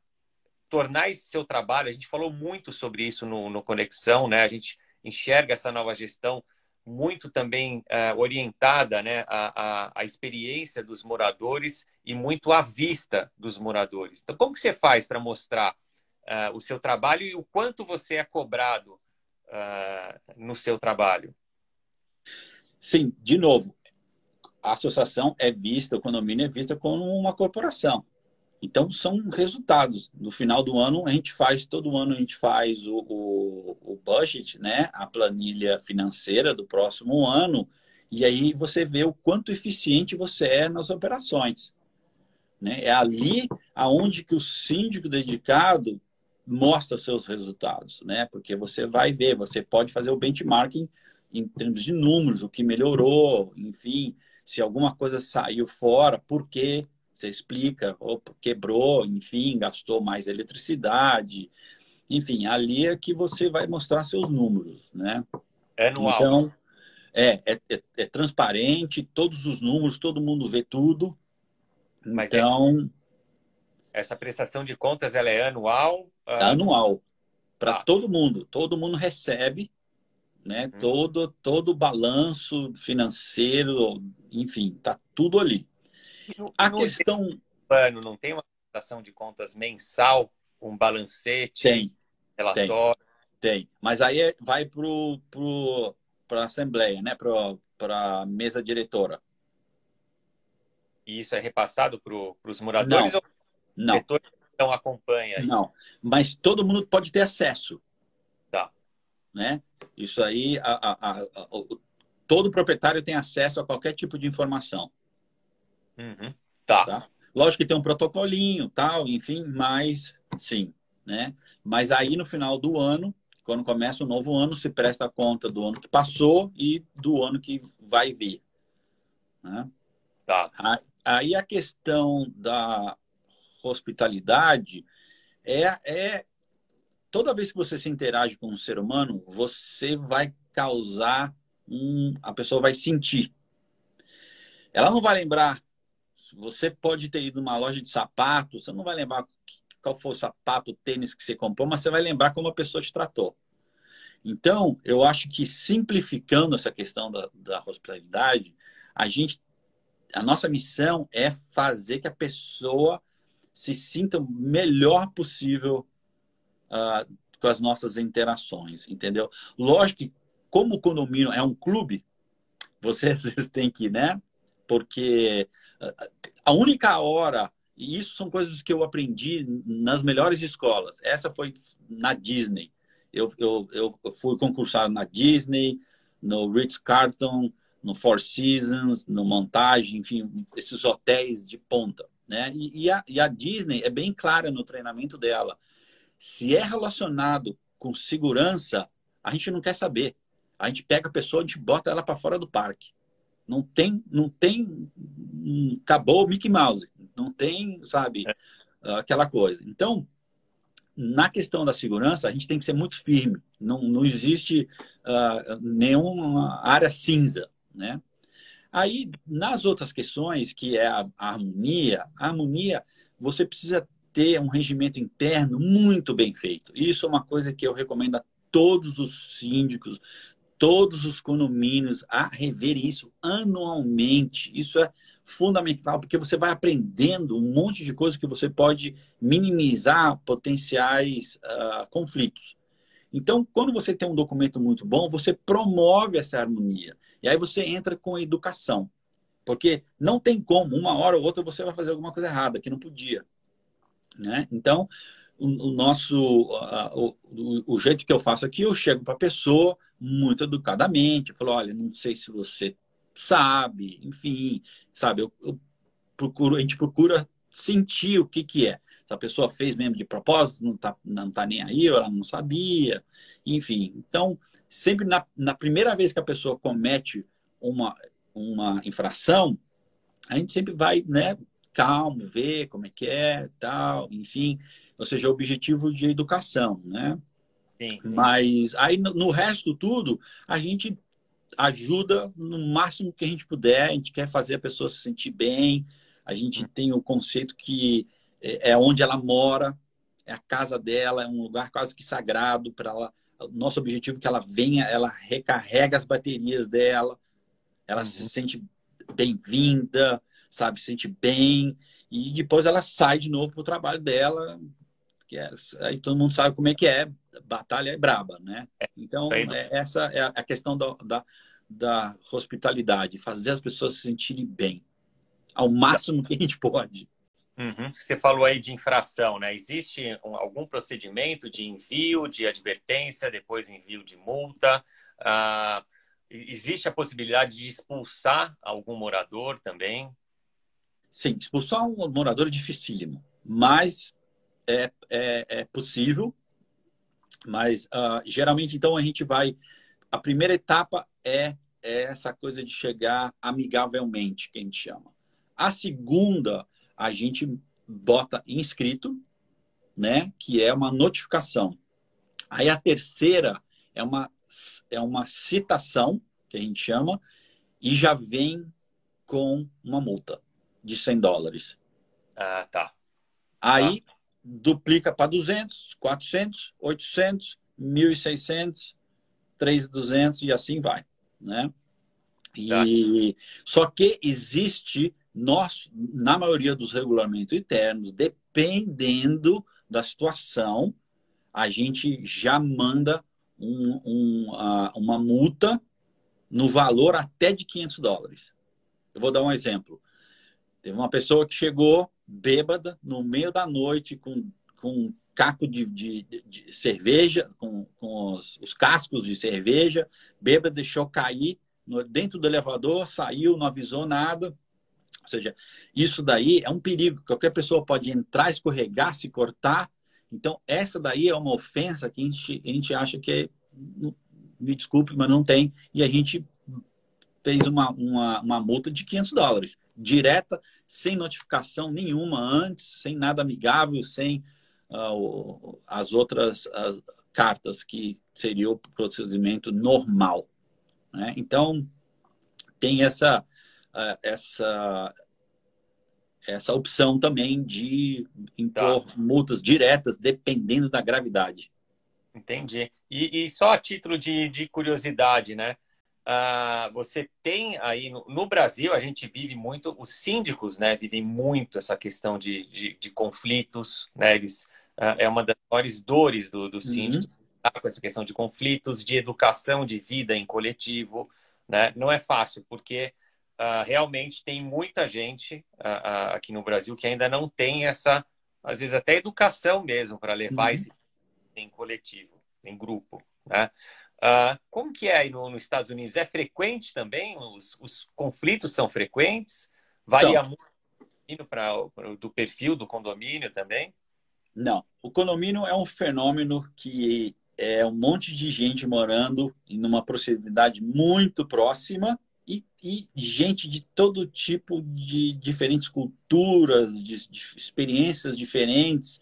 tornar esse seu trabalho, a gente falou muito sobre isso no, no Conexão, né? A gente enxerga essa nova gestão muito também uh, orientada né, à, à, à, experiência dos moradores e muito à vista dos moradores. Então, como que você faz para mostrar uh, o seu trabalho e o quanto você é cobrado uh, no seu trabalho? Sim, de novo, a associação é vista, o condomínio é vista como uma corporação. Então, são resultados. No final do ano, a gente faz, todo ano a gente faz o, o, o budget, né? a planilha financeira do próximo ano, e aí você vê o quanto eficiente você é nas operações. Né? É ali aonde que o síndico dedicado mostra seus resultados, né? Porque você vai ver, você pode fazer o benchmarking em termos de números, o que melhorou, enfim, se alguma coisa saiu fora, por quê? Você explica, opa, quebrou, enfim, gastou mais eletricidade. Enfim, ali é que você vai mostrar seus números, né? É no Então, é, é, é, é transparente, todos os números, todo mundo vê tudo. Mas é então... É... Essa prestação de contas, ela é anual? É anual. Para ah. todo mundo. Todo mundo recebe, né? Hum. Todo, todo o balanço financeiro, enfim, tá tudo ali. No, a no questão. Ano não tem uma prestação de contas mensal, um balancete, tem, relatório? Tem, tem. mas aí é, vai para pro, pro, a Assembleia, né? para a mesa diretora. E isso é repassado para os moradores não, ou não. o não acompanha? Isso? Não, mas todo mundo pode ter acesso. Tá. Né? Isso aí, a, a, a, todo proprietário tem acesso a qualquer tipo de informação. Uhum. Tá. tá. Lógico que tem um protocolinho, tal, enfim, mas sim, né? Mas aí no final do ano, quando começa o novo ano, se presta conta do ano que passou e do ano que vai vir. Né? Tá. Aí a questão da hospitalidade é, é toda vez que você se interage com um ser humano, você vai causar um, a pessoa vai sentir. Ela não vai lembrar você pode ter ido numa loja de sapato, você não vai lembrar qual foi o sapato, o tênis que você comprou, mas você vai lembrar como a pessoa te tratou. Então, eu acho que simplificando essa questão da, da hospitalidade, a gente, a nossa missão é fazer que a pessoa se sinta o melhor possível uh, com as nossas interações, entendeu? Lógico que, como o condomínio é um clube, você às vezes tem que, né? Porque a única hora, e isso são coisas que eu aprendi nas melhores escolas. Essa foi na Disney. Eu, eu, eu fui concursado na Disney, no Ritz-Carlton, no Four Seasons, no Montagem, enfim, esses hotéis de ponta. Né? E, e, a, e a Disney é bem clara no treinamento dela. Se é relacionado com segurança, a gente não quer saber. A gente pega a pessoa, a gente bota ela para fora do parque. Não tem, não tem, acabou o Mickey Mouse. Não tem, sabe, é. aquela coisa. Então, na questão da segurança, a gente tem que ser muito firme. Não, não existe uh, nenhuma área cinza, né? Aí, nas outras questões, que é a, a harmonia, a harmonia, você precisa ter um regimento interno muito bem feito. Isso é uma coisa que eu recomendo a todos os síndicos, todos os condomínios a rever isso anualmente. Isso é fundamental, porque você vai aprendendo um monte de coisas que você pode minimizar potenciais uh, conflitos. Então, quando você tem um documento muito bom, você promove essa harmonia. E aí você entra com educação. Porque não tem como, uma hora ou outra você vai fazer alguma coisa errada, que não podia. Né? Então, o, o nosso o, o, o, jeito que eu faço aqui, eu chego para a pessoa muito educadamente, falo, olha, não sei se você sabe, enfim, sabe, eu, eu procuro, a gente procura sentir o que que é. Se a pessoa fez mesmo de propósito, não tá, não tá nem aí, ou ela não sabia, enfim. Então, sempre na, na primeira vez que a pessoa comete uma, uma infração, a gente sempre vai, né, calmo, ver como é que é, tal, enfim, ou seja, objetivo de educação, né? Sim, sim. Mas aí no, resto tudo, a gente ajuda no máximo que a gente puder, a gente quer fazer a pessoa se sentir bem, a gente hum. tem o conceito que é, é onde ela mora, é a casa dela, é um lugar quase que sagrado para ela. Nosso objetivo é que ela venha, ela recarrega as baterias dela, ela uhum. se sente bem-vinda, sabe, se sente bem, e depois ela sai de novo para o trabalho dela, que é, aí todo mundo sabe como é que é, batalha é braba, né? É, então, é, essa é a questão da, da, da hospitalidade, fazer as pessoas se sentirem bem, ao máximo que a gente pode. Uhum. Você falou aí de infração, né? Existe algum procedimento de envio de advertência, depois envio de multa? Uh, Existe a possibilidade de expulsar algum morador também? Sim, expulsar um morador é dificílimo, mas é, é, é possível. Mas uh, geralmente, então, a gente vai. A primeira etapa é, é essa coisa de chegar amigavelmente, que a gente chama. A segunda, a gente bota inscrito, né? Que é uma notificação. Aí a terceira é uma é uma citação, que a gente chama, e já vem com uma multa de 100 dólares. Ah, tá. Aí tá. Duplica para 200, 400, 800, 1.600, 3.200 e assim vai, né? E tá. só que existe nós, na maioria dos regulamentos internos, dependendo da situação, a gente já manda um, um, uma multa no valor até de 500 dólares. Eu vou dar um exemplo. Teve uma pessoa que chegou bêbada no meio da noite com, com caco de, de, de cerveja, com, com os, os, cascos de cerveja, bêbada, deixou cair no, dentro do elevador, saiu, não avisou nada. Ou seja, isso daí é um perigo. Qualquer pessoa pode entrar, escorregar, se cortar então, essa daí é uma ofensa que a gente, a gente acha que é, me desculpe, mas não tem, e a gente fez uma, uma, uma multa de 500 dólares, direta, sem notificação nenhuma antes, sem nada amigável, sem uh, as outras as cartas que seria o procedimento normal. Né? Então, tem essa, uh, essa essa opção também de impor tá. multas diretas, dependendo da gravidade. Entendi. E, e só a título de, de curiosidade, né? Uh, você tem aí no, no, Brasil, a gente vive muito, os síndicos, né, vivem muito essa questão de, de, de conflitos, né? Eles, uh, é uma das maiores dores do, dos uhum. síndicos, uhum. tá? com essa questão de conflitos, de educação de vida em coletivo, né? Não é fácil, porque uh, realmente tem muita gente aqui no Brasil que ainda não tem essa, às vezes até educação mesmo para levar uhum. esse em coletivo, em grupo, né? Como que é aí no, nos Estados Unidos? É frequente também? Os, os conflitos são frequentes? Varia então, muito pra, do perfil do condomínio também? Não. O condomínio é um fenômeno que é um monte de gente morando em uma proximidade muito próxima e, e, gente de todo tipo de diferentes culturas, de, de, experiências diferentes.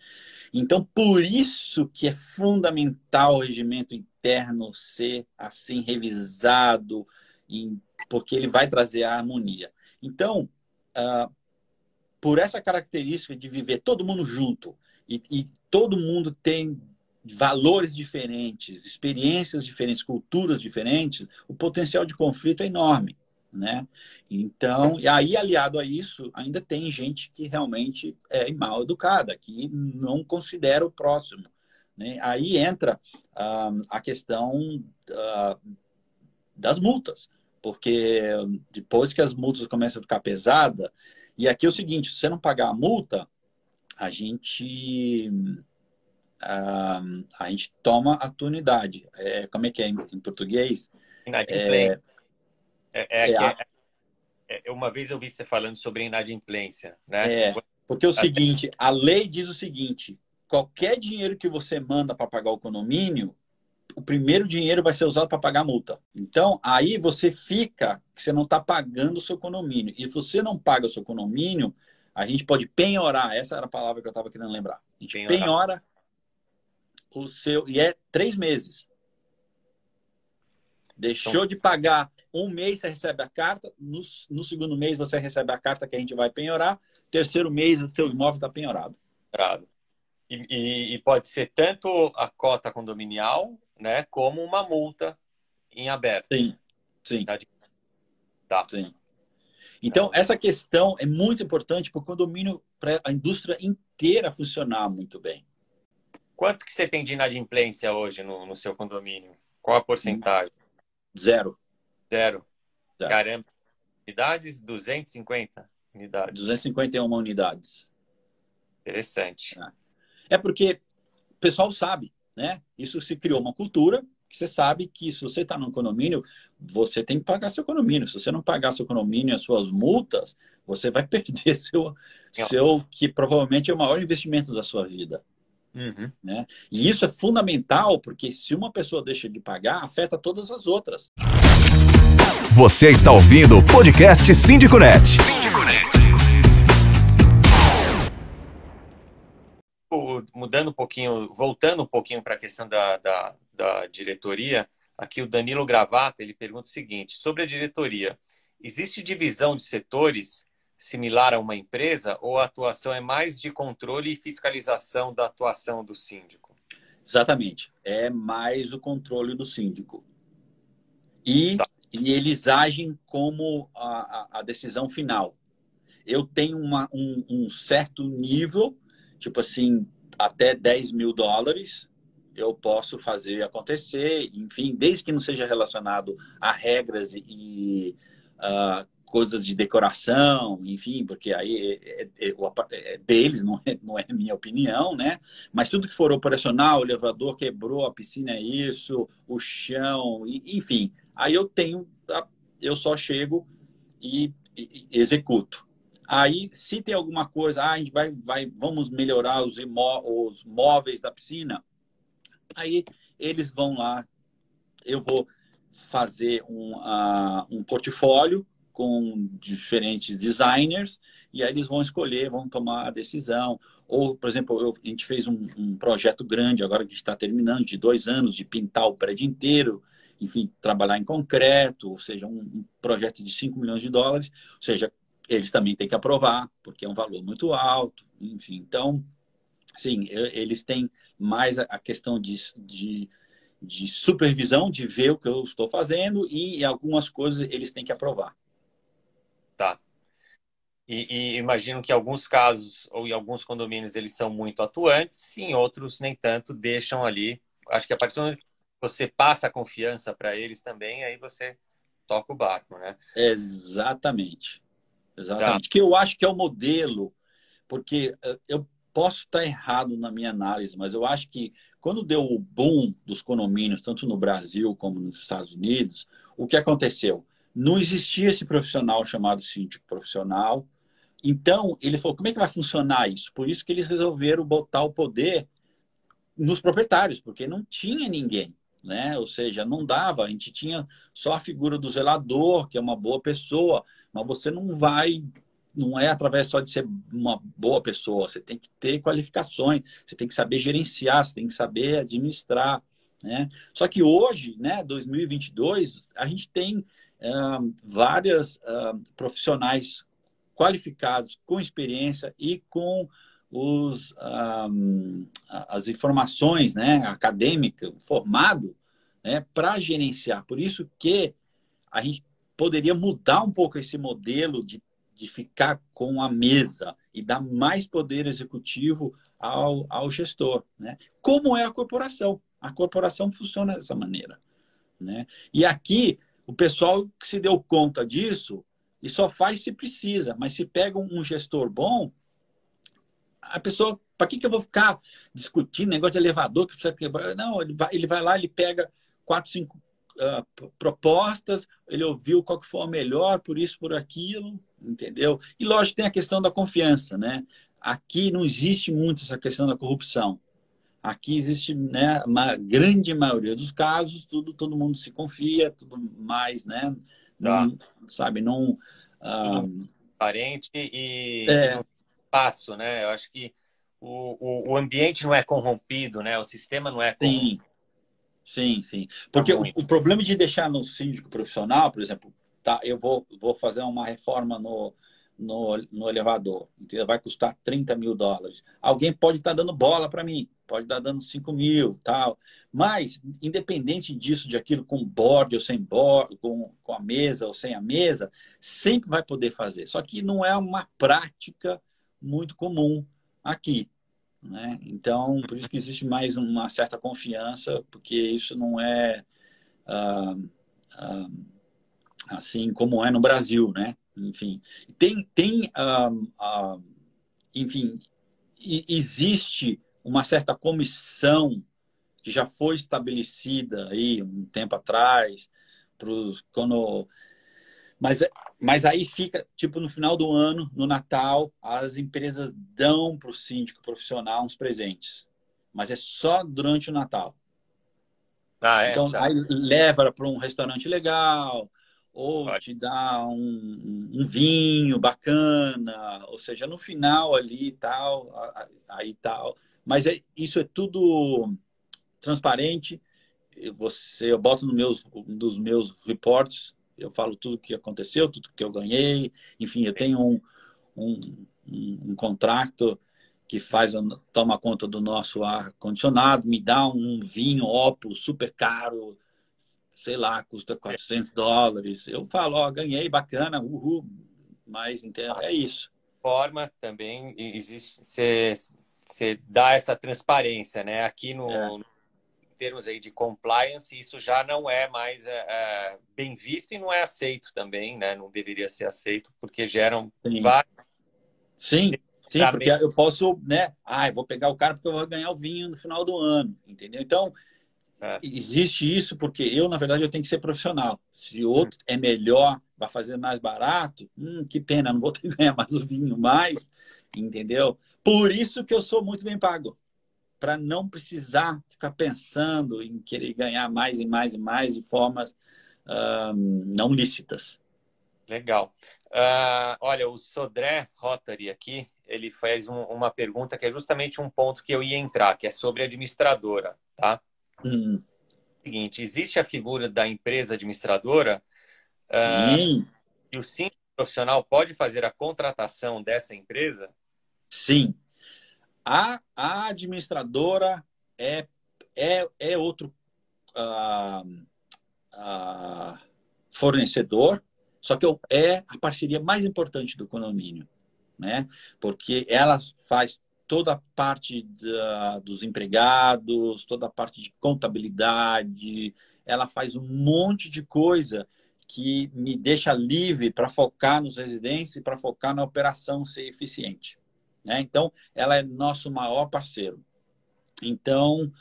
Então, por isso que é fundamental o regimento interno ser assim revisado, porque ele vai trazer a harmonia. Então, uh, por essa característica de viver todo mundo junto e, e todo mundo tem valores diferentes, experiências diferentes, culturas diferentes, o potencial de conflito é enorme, né? Então, e aí aliado a isso, ainda tem gente que realmente é mal educada, que não considera o próximo, Né? Aí entra a questão uh, das multas, porque depois que as multas começam a ficar pesadas, e aqui é o seguinte, se você não pagar a multa, a gente uh, a gente toma a tua unidade. É, como é que é em, em português? Inadimplência. É, é, é, é, é, é, uma vez eu vi você falando sobre inadimplência, né? É, porque é o seguinte, a lei diz o seguinte, qualquer dinheiro que você manda para pagar o condomínio, o primeiro dinheiro vai ser usado para pagar a multa. Então, aí você fica que você não está pagando o seu condomínio. E se você não paga o seu condomínio, a gente pode penhorar. Essa era a palavra que eu estava querendo lembrar. A gente penhora o seu. E é três meses. Deixou então... de pagar um mês, você recebe a carta. No, no, segundo mês, você recebe a carta que a gente vai penhorar. Terceiro mês, o seu imóvel está penhorado. E, e, e, pode ser tanto a cota condominial, né, como uma multa em aberto. Sim, sim. Tá. tá. Sim. Então, essa questão é muito importante para o condomínio, para a indústria inteira funcionar muito bem. Quanto que você tem de inadimplência hoje no, no seu condomínio? Qual a porcentagem? Zero. Zero. Zero. Caramba. Unidades? 250 unidades. 251 unidades. Interessante. É, é porque o pessoal sabe, né? Isso se criou uma cultura que você sabe que se você está no condomínio, você tem que pagar seu condomínio. Se você não pagar seu condomínio e as suas multas, você vai perder seu, seu que provavelmente é o maior investimento da sua vida. Uhum. Né? E isso é fundamental, porque se uma pessoa deixa de pagar, afeta todas as outras. Você está ouvindo o podcast Síndico Net. Síndico Net. Mudando um pouquinho, voltando um pouquinho para a questão da, da, da diretoria, aqui o Danilo Gravata, ele pergunta o seguinte, sobre a diretoria, existe divisão de setores similar a uma empresa ou a atuação é mais de controle e fiscalização da atuação do síndico? Exatamente. É mais o controle do síndico. E, tá. e eles agem como a, a, decisão final. Eu tenho uma, um, um certo nível, tipo assim, até 10 mil dólares, eu posso fazer acontecer, enfim, desde que não seja relacionado a regras e uh, coisas de decoração, enfim, porque aí é, é, é, é, deles, não é, não é minha opinião, né? Mas tudo que for operacional, o elevador quebrou, a piscina é isso, o chão, enfim. Aí eu tenho, eu só chego e, e, e executo. Aí, se tem alguma coisa, ah, a gente vai, vai, vamos melhorar os, imó os móveis da piscina, aí eles vão lá, eu vou fazer um, uh, um portfólio com diferentes designers e aí eles vão escolher, vão tomar a decisão. Ou, por exemplo, eu, a gente fez um, um projeto grande, agora que está terminando, de dois anos, de pintar o prédio inteiro, enfim, trabalhar em concreto, ou seja, um, um projeto de 5 milhões de dólares, ou seja, eles também têm que aprovar, porque é um valor muito alto, enfim. Então, sim, eles têm mais a questão de, de, de supervisão, de ver o que eu estou fazendo, e algumas coisas eles têm que aprovar. Tá. E, e, imagino que em alguns casos ou em alguns condomínios eles são muito atuantes, em outros nem tanto, deixam ali. Acho que a partir do momento que você passa a confiança para eles também, aí você toca o barco, né? Exatamente. Exatamente. Tá. Que eu acho que é o modelo, porque eh, eu posso estar errado na minha análise, mas eu acho que quando deu o boom dos condomínios, tanto no Brasil como nos Estados Unidos, o que aconteceu? Não existia esse profissional chamado síndico profissional. Então, ele falou, como é que vai funcionar isso? Por isso que eles resolveram botar o poder nos proprietários, porque não tinha ninguém, né? Ou seja, não dava, a gente tinha só a figura do zelador, que é uma boa pessoa, mas você não vai não é através só de ser uma boa pessoa, você tem que ter qualificações, você tem que saber gerenciar, você tem que saber administrar, né? Só que hoje, né, 2022, a gente tem várias uh, profissionais qualificados, com experiência e com os, um, as informações né, acadêmicas, formado né, para gerenciar. Por isso que a gente poderia mudar um pouco esse modelo de de ficar com a mesa e dar mais poder executivo ao, ao gestor. Né? Como é a corporação? A corporação funciona dessa maneira. Né? E aqui, o pessoal que se deu conta disso, e só faz se precisa, mas se pega um gestor bom, a pessoa, para que, que eu vou ficar discutindo negócio de elevador que precisa quebrar? Não, ele vai, ele vai lá, ele pega quatro, cinco uh, propostas, ele ouviu qual que foi a melhor, por isso, por aquilo, entendeu? E lógico, tem a questão da confiança, né? Aqui não existe muito essa questão da corrupção. Aqui existe, né, uma grande maioria dos casos, tudo, todo mundo se confia, tudo mais, né? Não, tá. Sabe, não... Um... Parente e é. espaço, né? Eu acho que o, o, o, ambiente não é corrompido, né? O sistema não é corrompido. Sim, sim, sim. Porque tá o, o, problema de deixar no síndico profissional, por exemplo, tá, eu vou, vou fazer uma reforma no, no, no elevador, vai custar 30 mil dólares. Alguém pode estar tá dando bola para mim, pode tá dando 5 mil, tal. Mas, independente disso, de aquilo com board ou sem board, com, com a mesa ou sem a mesa, sempre vai poder fazer. Só que não é uma prática muito comum aqui. Né? Então, por isso que existe mais uma certa confiança, porque isso não é ah, ah, assim como é no Brasil, né? enfim. Tem, tem uh, uh, enfim, existe uma certa comissão que já foi estabelecida aí um tempo atrás, pros, quando mas, mas aí fica, tipo, no final do ano, no Natal, as empresas dão para o síndico profissional uns presentes. Mas é só durante o Natal. Ah, é? Então, tá. aí leva para um restaurante legal, ou Pode. te dá um, um, vinho bacana, ou seja, no final ali e tal, aí tal. Mas é, isso é tudo transparente. Você, eu boto no meus, dos meus reports, eu falo tudo que aconteceu, tudo que eu ganhei. Enfim, eu tenho um, um, um, um contrato que faz toma conta do nosso ar condicionado, me dá um vinho Opus super caro, sei lá, custa 400 dólares. Eu falo, ó, ganhei, bacana, uhul, mas então, é isso. Forma também existe, você, você dá essa transparência, né? Aqui no, é. em termos aí de compliance, isso já não é mais é, é, bem visto e não é aceito também, né? Não deveria ser aceito, porque geram Sim. vários... Sim, Sim, porque eu posso, né? Ah, eu vou pegar o cara porque eu vou ganhar o vinho no final do ano, entendeu? Então, é. Existe isso porque eu, na verdade, eu tenho que ser profissional. Se outro é melhor, vai fazer mais barato, hum, que pena, não vou ter que ganhar mais o vinho mais, entendeu? Por isso que eu sou muito bem pago. Para não precisar ficar pensando em querer ganhar mais e mais e mais de formas não lícitas. Legal. Uh, olha, o Sodré Rotary aqui, ele fez um, uma pergunta que é justamente um ponto que eu ia entrar, que é sobre administradora, tá? Hum. Seguinte, existe a figura da empresa administradora Sim. Uh, e o síndico profissional pode fazer a contratação dessa empresa? Sim. A, a administradora é, é, é outro uh, uh, fornecedor, só que é a parceria mais importante do condomínio, né? Porque ela faz toda a parte da, dos empregados, toda a parte de contabilidade. Ela faz um monte de coisa que me deixa livre para focar nos residentes e para focar na operação ser eficiente. Né? Então, ela é nosso maior parceiro. Então,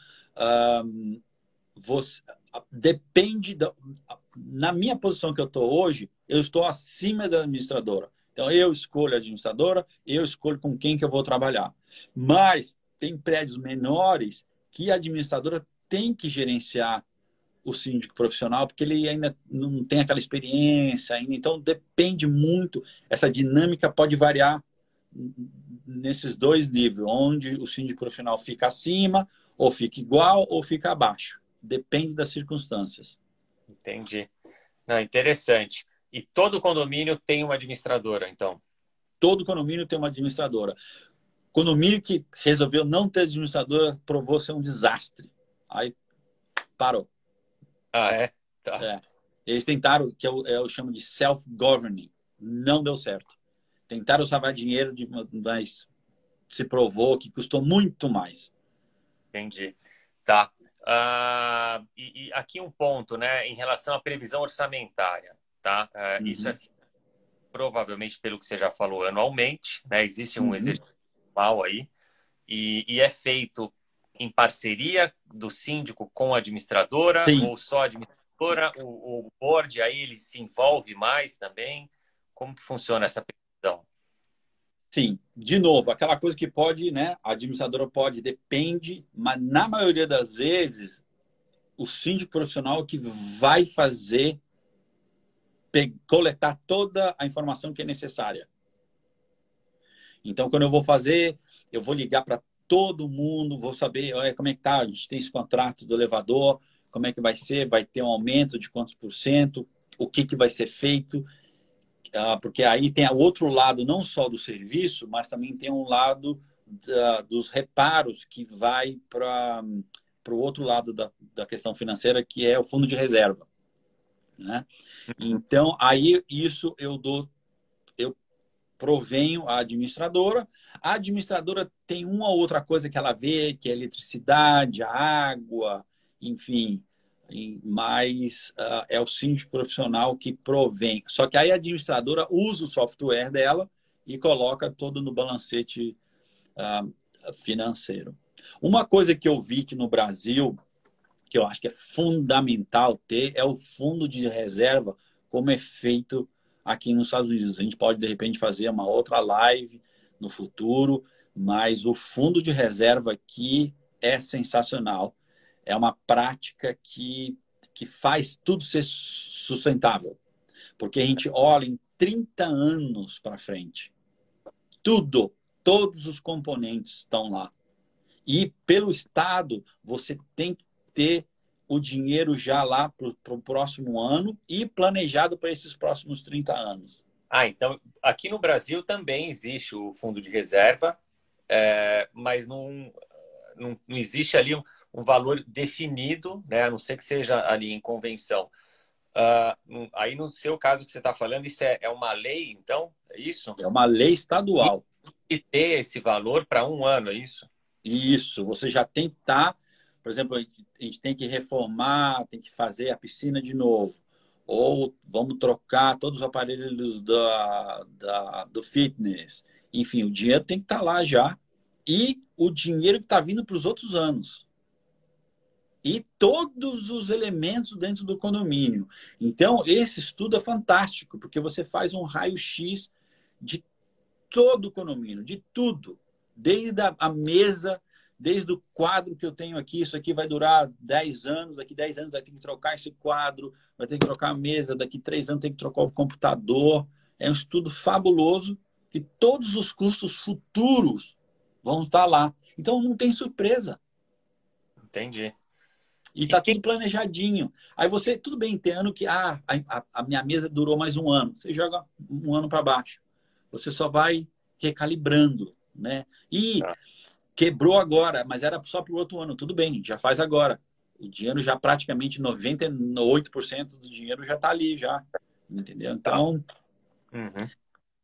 você, depende da, na minha posição que eu estou hoje, eu estou acima da administradora. Então, eu escolho a administradora, eu escolho com quem que eu vou trabalhar. Mas tem prédios menores que a administradora tem que gerenciar o síndico profissional, porque ele ainda não tem aquela experiência ainda. Então, depende muito. Essa dinâmica pode variar nesses dois níveis, onde o síndico profissional fica acima, ou fica igual, ou fica abaixo. Depende das circunstâncias. Entendi. Não, interessante. E todo condomínio tem uma administradora, então? Todo condomínio tem uma administradora. Condomínio que resolveu não ter administradora provou ser um desastre. Aí parou. Ah, é? Tá. é. Eles tentaram, que eu, eu chamo de self-governing. Não deu certo. Tentaram salvar dinheiro, de, mas se provou que custou muito mais. Entendi. Tá. Uh, e, e, aqui um ponto, né, em relação à previsão orçamentária, tá? Uh, uhum. Isso é provavelmente pelo que você já falou anualmente, né? Existe um uhum. exercício mal aí e, e, é feito em parceria do síndico com a administradora Sim. ou só a administradora, o, o board aí ele se envolve mais também. Como que funciona essa previsão? Sim, de novo, aquela coisa que pode, né? A administradora pode, depende, mas na maioria das vezes, o síndico profissional que vai fazer coletar toda a informação que é necessária. Então, quando eu vou fazer, eu vou ligar para todo mundo, vou saber olha, como é que tá, a gente tem esse contrato do elevador, como é que vai ser, vai ter um aumento de quantos por cento, o que, que vai ser feito, ah, porque aí tem o outro lado não só do serviço, mas também tem um lado da, dos reparos que vai para o outro lado da, da questão financeira, que é o fundo de reserva. Né? Uhum. Então, aí isso eu dou, provenho à administradora. A administradora tem uma ou outra coisa que ela vê, que é a eletricidade, a água, enfim, mas uh, é o síndico profissional que provém. Só que aí a administradora usa o software dela e coloca todo no balancete uh, financeiro. Uma coisa que eu vi que no Brasil, que eu acho que é fundamental ter, é o fundo de reserva, como é feito aqui nos Estados Unidos. A gente pode, de repente, fazer uma outra live no futuro, mas o fundo de reserva aqui é sensacional é uma prática que, que faz tudo ser sustentável. Porque a gente olha em 30 anos para frente. Tudo, todos os componentes estão lá. E pelo Estado, você tem que ter o dinheiro já lá para o próximo ano e planejado para esses próximos 30 anos. Ah, então aqui no Brasil também existe o fundo de reserva, é, mas não, não, não existe ali um, um valor definido, né? a não ser que seja ali em convenção. Uh, aí, no seu caso que você está falando, isso é, é, uma lei, então? É isso? É uma lei estadual. E, ter esse valor para um ano, é isso? Isso. Você já tem que estar, tá, por exemplo, a gente tem que reformar, tem que fazer a piscina de novo. Ou vamos trocar todos os aparelhos da, da, do fitness. Enfim, o dinheiro tem que estar tá lá já. E o dinheiro que está vindo para os outros anos e todos os elementos dentro do condomínio. Então, esse estudo é fantástico, porque você faz um raio-x de todo o condomínio, de tudo, desde a, mesa, desde o quadro que eu tenho aqui, isso aqui vai durar 10 anos, daqui 10 anos vai ter que trocar esse quadro, vai ter que trocar a mesa, daqui 3 anos tem que trocar o computador. É um estudo fabuloso e todos os custos futuros vão estar lá. Então não tem surpresa. Entendi. E tá tudo planejadinho. Aí você, tudo bem, tem ano que ah, a, a minha mesa durou mais um ano. Você joga um ano para baixo. Você só vai recalibrando, né? E ah. Quebrou agora, mas era só para o outro ano. Tudo bem, já faz agora. O dinheiro já praticamente 98% do dinheiro já está ali já. Entendeu? Então, uhum.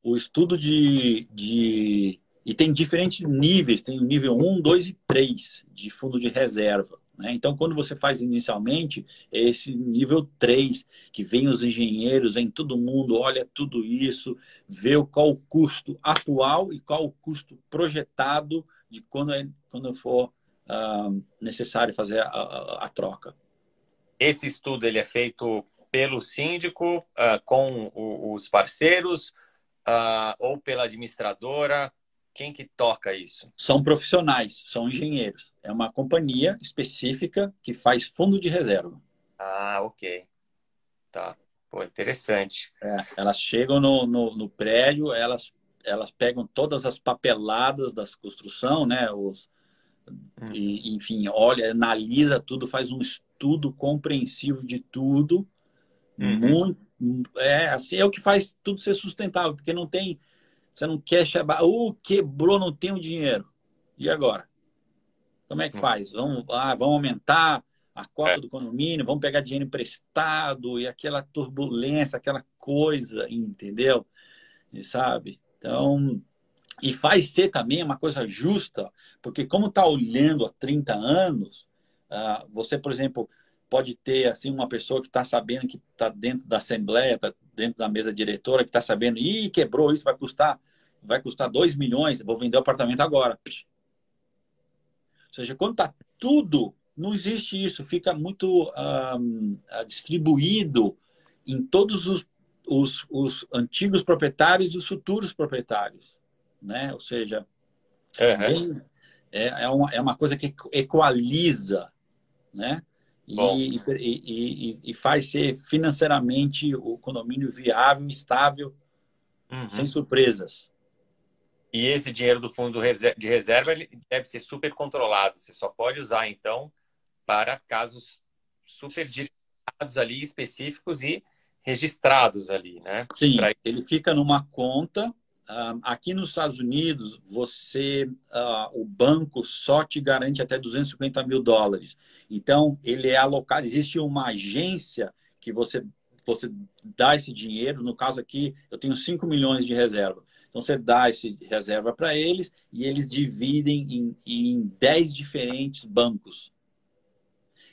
o estudo de, de. E tem diferentes níveis, tem o nível 1, 2 e 3 de fundo de reserva. Né? Então, quando você faz inicialmente, é esse nível 3, que vem os engenheiros, vem todo mundo, olha tudo isso, vê qual o custo atual e qual o custo projetado de quando, é, quando for uh, necessário fazer a, a, a, troca. Esse estudo ele é feito pelo síndico, uh, com o, os parceiros, uh, ou pela administradora? Quem que toca isso? São profissionais, são engenheiros. É uma companhia específica que faz fundo de reserva. Ah, ok. Tá. Pô, interessante. É, elas chegam no, no, no, prédio, elas, elas pegam todas as papeladas das construção, né? Os, hum. e, enfim, olha, analisa tudo, faz um estudo compreensivo de tudo. Uhum. Muito, é, assim, é o que faz tudo ser sustentável, porque não tem você não quer chamar, uh, quebrou, não tenho dinheiro. E agora? Como é que hum. faz? Vamos, ah, vamos aumentar a cota é. do condomínio, vamos pegar dinheiro emprestado e aquela turbulência, aquela coisa, entendeu? E sabe? Então, e faz ser também uma coisa justa, porque como está olhando há 30 anos, uh, você, por exemplo, pode ter assim uma pessoa que está sabendo que está dentro da assembleia, está dentro da mesa diretora, que está sabendo, ih, quebrou, isso vai custar, vai custar 2 milhões, vou vender o apartamento agora. Ou seja, quando está tudo, não existe isso, fica muito um, distribuído em todos os, os, os, antigos proprietários e os futuros proprietários. Né? Ou seja, uhum. é, é, uma, é uma coisa que equaliza, né? E, e, e, e, faz ser financeiramente o condomínio viável, estável, uhum. sem surpresas. E esse dinheiro do fundo de reserva ele deve ser super controlado. Você só pode usar, então, para casos super direcionados ali, específicos e registrados ali, né? Sim, pra... ele fica numa conta. Uh, aqui nos Estados Unidos, você, uh, o banco só te garante até 250 mil dólares. Então, ele é alocado. Existe uma agência que você você dá esse dinheiro. No caso aqui, eu tenho 5 milhões de reserva. Então, você dá esse reserva para eles e eles dividem em, em 10 diferentes bancos.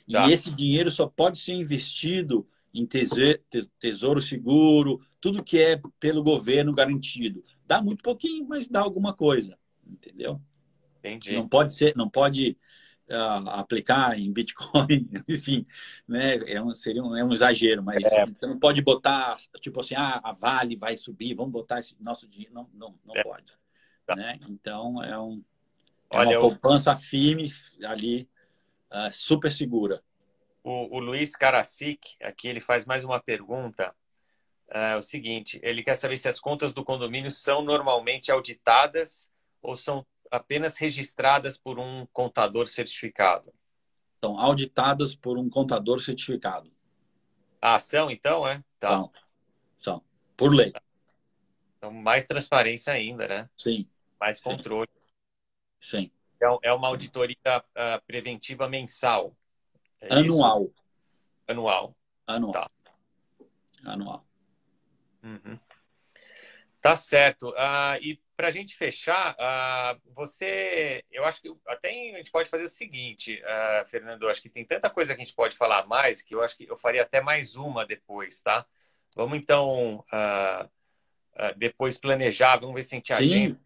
Tá. E esse dinheiro só pode ser investido em tesouro seguro, tudo que é pelo governo garantido. Dá muito pouquinho, mas dá alguma coisa, entendeu? Entendi. Não pode ser, não pode uh, aplicar em Bitcoin, enfim, né? É um, seria um, é um exagero, mas é. você não pode botar, tipo assim, ah, a Vale vai subir, vamos botar esse nosso dinheiro. Não, não, não é. pode. Tá. Né? Então, é, um, é Olha, uma poupança firme ali, uh, super segura. O, o Luiz Karasik, aqui, ele faz mais uma pergunta. É o seguinte, ele quer saber se as contas do condomínio são normalmente auditadas ou são apenas registradas por um contador certificado? São auditadas por um contador certificado. Ah, são então, é? Tá. São. São. Por lei. Então, mais transparência ainda, né? Sim. Mais controle. Sim. Então, é uma auditoria uh, preventiva mensal. É Anual. Isso? Anual. Anual. Tá. Anual. Uhum. Tá certo. Uh, e para a gente fechar, uh, você, eu acho que até a gente pode fazer o seguinte, uh, Fernando, acho que tem tanta coisa que a gente pode falar mais que eu acho que eu faria até mais uma depois, tá? Vamos então depois planejar, vamos ver se a gente agenda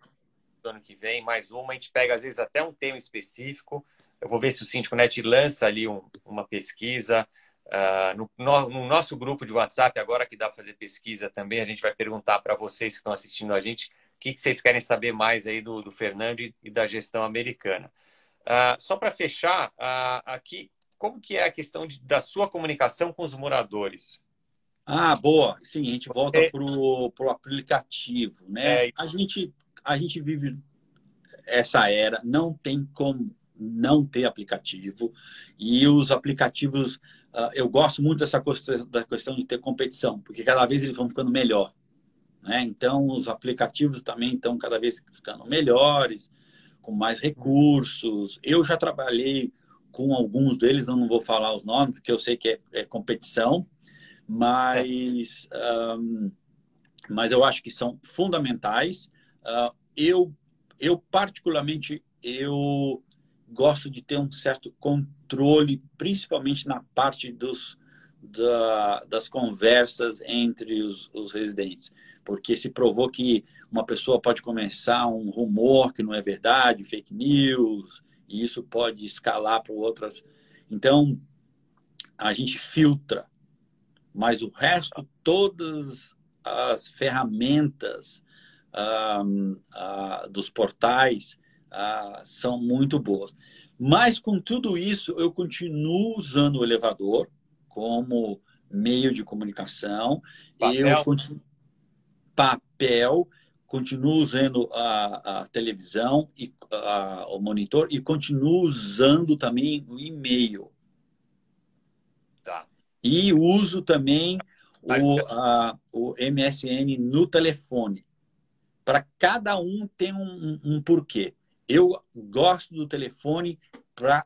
no ano que vem mais uma, a gente pega às vezes até um tema específico eu vou ver se o Síndico Net lança ali um, uma pesquisa. Uh, no, no, no, nosso grupo de WhatsApp, agora que dá para fazer pesquisa também, a gente vai perguntar para vocês que estão assistindo a gente o que, que, vocês querem saber mais aí do, do Fernando e, da gestão americana. Uh, só para fechar, uh, aqui, como que é a questão de, da sua comunicação com os moradores? Ah, boa. Sim, a gente volta é... para o aplicativo, né? É... A, gente, a gente vive essa era, não tem como não ter aplicativo. E os aplicativos, uh, eu gosto muito dessa questão, da questão de ter competição, porque cada vez eles vão ficando melhor. Né? Então, os aplicativos também estão cada vez ficando melhores, com mais recursos. Eu já trabalhei com alguns deles, não vou falar os nomes, porque eu sei que é, é competição, mas, um, mas eu acho que são fundamentais. Uh, eu, eu, particularmente, eu gosto de ter um certo controle, principalmente na parte dos, da, das conversas entre os, os, residentes, porque se provou que uma pessoa pode começar um rumor que não é verdade, fake news, e isso pode escalar para outras. Então, a gente filtra, mas o resto, todas as ferramentas uh, ah, dos portais, ah, são muito boas. Mas com tudo isso, eu continuo usando o elevador como meio de comunicação. Papel. Eu continuo papel, continuo usando a, a televisão e a, o monitor e continuo usando também o e-mail. Tá. E uso também o, a, o MSN no telefone. Para cada um tem um, um, um porquê. Eu gosto do telefone para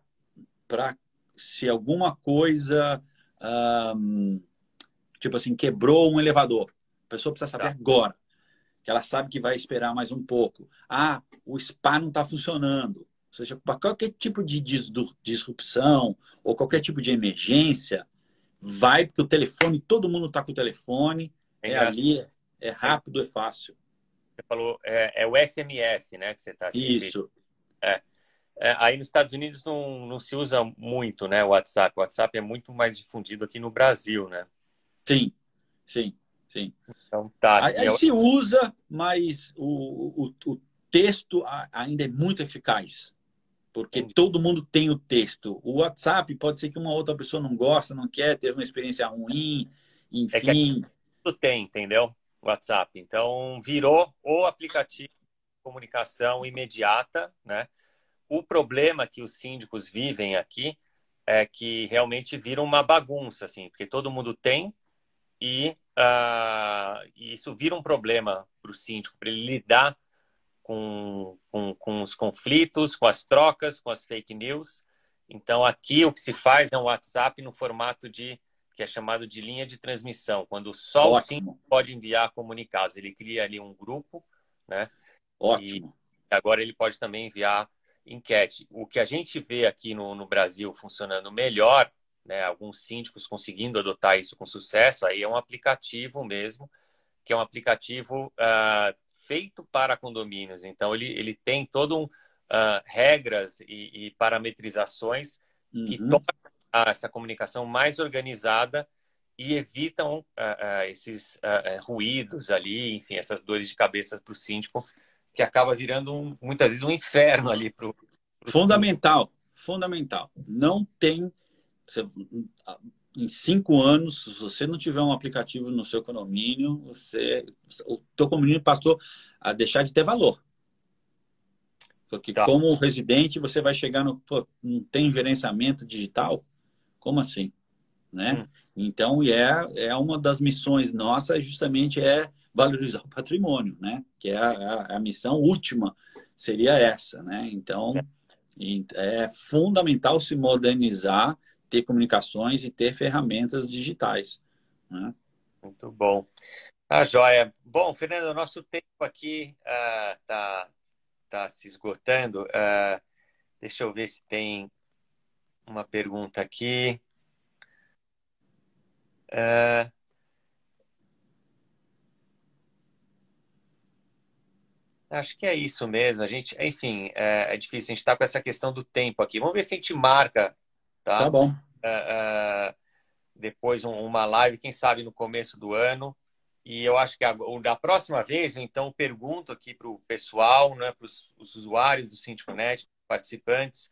se alguma coisa, tipo assim, quebrou um elevador. A pessoa precisa saber tá. agora. que ela sabe que vai esperar mais um pouco. Ah, o spa não está funcionando. Ou seja, para qualquer tipo de disrupção ou qualquer tipo de emergência, vai porque o telefone, todo mundo está com o telefone, é, é ali, é rápido, é fácil. Você falou, é, é o SMS, né, que você está Isso. É. É, aí nos Estados Unidos não, não se usa muito, né, o WhatsApp. O WhatsApp é muito mais difundido aqui no Brasil, né? Sim, sim, sim. Então tá. Aí, aí se usa, mas o, o, o texto ainda é muito eficaz. Porque Entendi. todo mundo tem o texto. O WhatsApp pode ser que uma outra pessoa não gosta, não quer, teve uma experiência ruim, enfim. É que tem, entendeu? WhatsApp. Então, virou o aplicativo de comunicação imediata, né? O problema que os síndicos vivem aqui é que realmente vira uma bagunça, assim, porque todo mundo tem e uh, isso vira um problema para o síndico, para ele lidar com, com, com os conflitos, com as trocas, com as fake news. Então, aqui o que se faz é um WhatsApp no formato de que é chamado de linha de transmissão, quando só Ótimo. o síndico pode enviar comunicados. Ele cria ali um grupo, né? Ótimo. E agora ele pode também enviar enquete. O que a gente vê aqui no, no Brasil funcionando melhor, né? Alguns síndicos conseguindo adotar isso com sucesso, aí é um aplicativo mesmo, que é um aplicativo uh, feito para condomínios. Então ele, ele tem todo um uh, regras e, e parametrizações uhum. que tornam essa comunicação mais organizada e evitam uh, uh, esses uh, ruídos ali, enfim, essas dores de cabeça para o síndico, que acaba virando um, muitas vezes um inferno ali para o. Fundamental, fundamental. Não tem. Você, em cinco anos, se você não tiver um aplicativo no seu condomínio, você, o teu condomínio passou a deixar de ter valor. Porque tá. como residente, você vai chegar no... Pô, não tem gerenciamento digital? Como assim? Né? Hum. Então, é, é uma das missões nossas, justamente é valorizar o patrimônio, né? Que é a, a, a missão última, seria essa, né? Então, é. é fundamental se modernizar, ter comunicações e ter ferramentas digitais. Né? Muito bom. Ah, joia. Bom, Fernando, nosso tempo aqui está uh, tá, tá se esgotando. Uh, deixa eu ver se tem uma pergunta aqui. É... Acho que é isso mesmo. A gente, enfim, é, é difícil. A gente está com essa questão do tempo aqui. Vamos ver se a gente marca, tá? Tá bom. É, é, depois um, uma live, quem sabe no começo do ano. E eu acho que a, da próxima vez, então, pergunto aqui para o pessoal, né, para os usuários do SíndicoNet, participantes,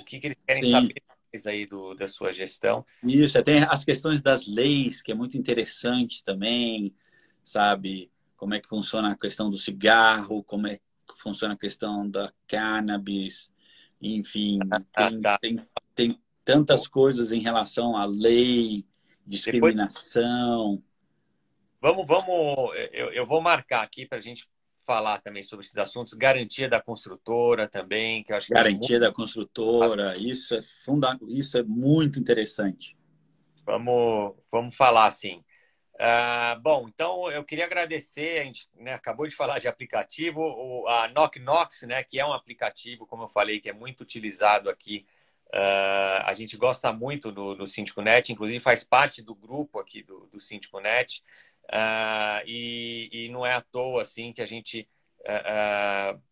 o que, que eles querem Sim. saber aí do, da sua gestão. Isso, tem as questões das leis, que é muito interessante também, sabe? Como é que funciona a questão do cigarro, como é que funciona a questão da cannabis, enfim, ah, tem, tá. tem, tem tantas coisas em relação à lei, discriminação. Depois... Vamos, vamos, eu, eu vou marcar aqui para a gente falar também sobre esses assuntos, garantia da construtora também, que eu acho garantia é muito... da construtora, isso é funda... isso é muito interessante. Vamos, vamos falar assim. Uh, bom, então eu queria agradecer, a gente né, acabou de falar de aplicativo, o, a Knock Knox, né, que é um aplicativo, como eu falei, que é muito utilizado aqui. Uh, a gente gosta muito do, do SíndicoNet, inclusive faz parte do grupo aqui do, do SíndicoNet. Uh, e, e, não é à toa assim que a gente uh, uh,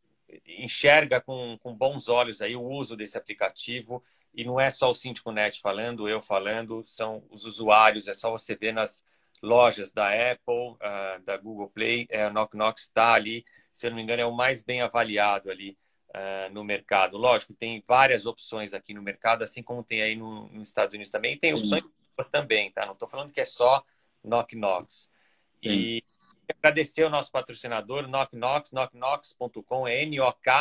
enxerga com, com, bons olhos aí o uso desse aplicativo e não é só o Síndico Net falando, eu falando, são os usuários, é só você ver nas lojas da Apple, da Google Play, é, a Knock Knock está ali, se eu não me engano é o mais bem avaliado ali no mercado. Lógico, tem várias opções aqui no mercado, assim como tem aí no, nos Estados Unidos também, e tem opções também, tá? Não estou falando que é só Knock Knocks. E agradecer ao nosso patrocinador, KnockKnox, knockknox.com, N-O-K-N-O-X.com,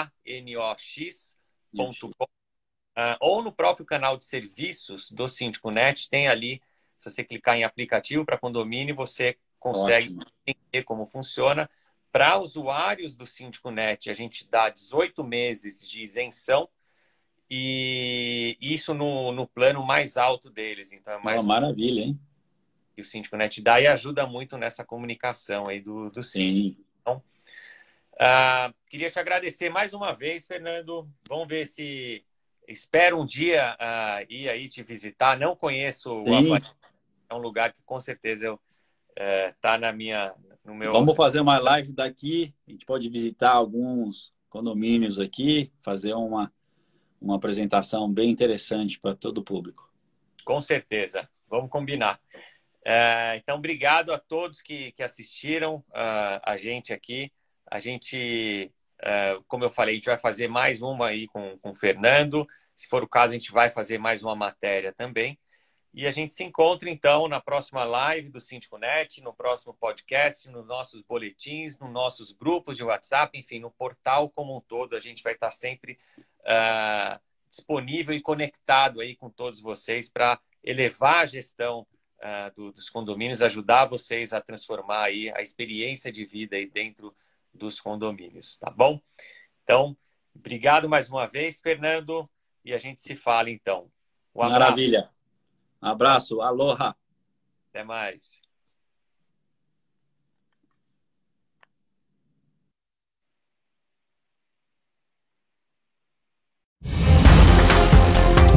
uh, ou no próprio canal de serviços do Síndico Net, tem ali, se você clicar em aplicativo para condomínio, você consegue Ótimo. entender como funciona. Para usuários do Síndico Net, a gente dá 18 meses de isenção e isso no, no plano mais alto deles. Então, é mais Uma maravilha, hein? Que o Síndico Net dá e ajuda muito nessa comunicação aí do, do síndico. Então, Uh, queria te agradecer mais uma vez, Fernando. Vamos ver se espero um dia uh, ir aí te visitar. Não conheço Sim. o Havaí. É um lugar que com certeza eu está uh, na minha no meu. Vamos fazer uma live daqui. A gente pode visitar alguns condomínios aqui, fazer uma uma apresentação bem interessante para todo o público. Com certeza. Vamos combinar. Uh, então, obrigado a todos que, que assistiram uh, a gente aqui. A gente, uh, como eu falei, a gente vai fazer mais uma aí com, com o Fernando. Se for o caso, a gente vai fazer mais uma matéria também. E a gente se encontra, então, na próxima live do Net, no próximo podcast, nos nossos boletins, nos nossos grupos de WhatsApp, enfim, no portal como um todo. A gente vai estar sempre uh, disponível e conectado aí com todos vocês para elevar a gestão uh, do, dos condomínios, ajudar vocês a transformar aí a experiência de vida aí dentro dos condomínios, tá bom? Então, obrigado mais uma vez, Fernando, e a gente se fala então. Um Maravilha. Um abraço, aloha. Até mais.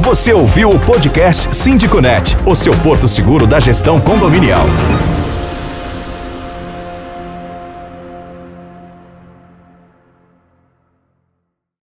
Você ouviu o podcast Síndico Net, o seu porto seguro da gestão condominial.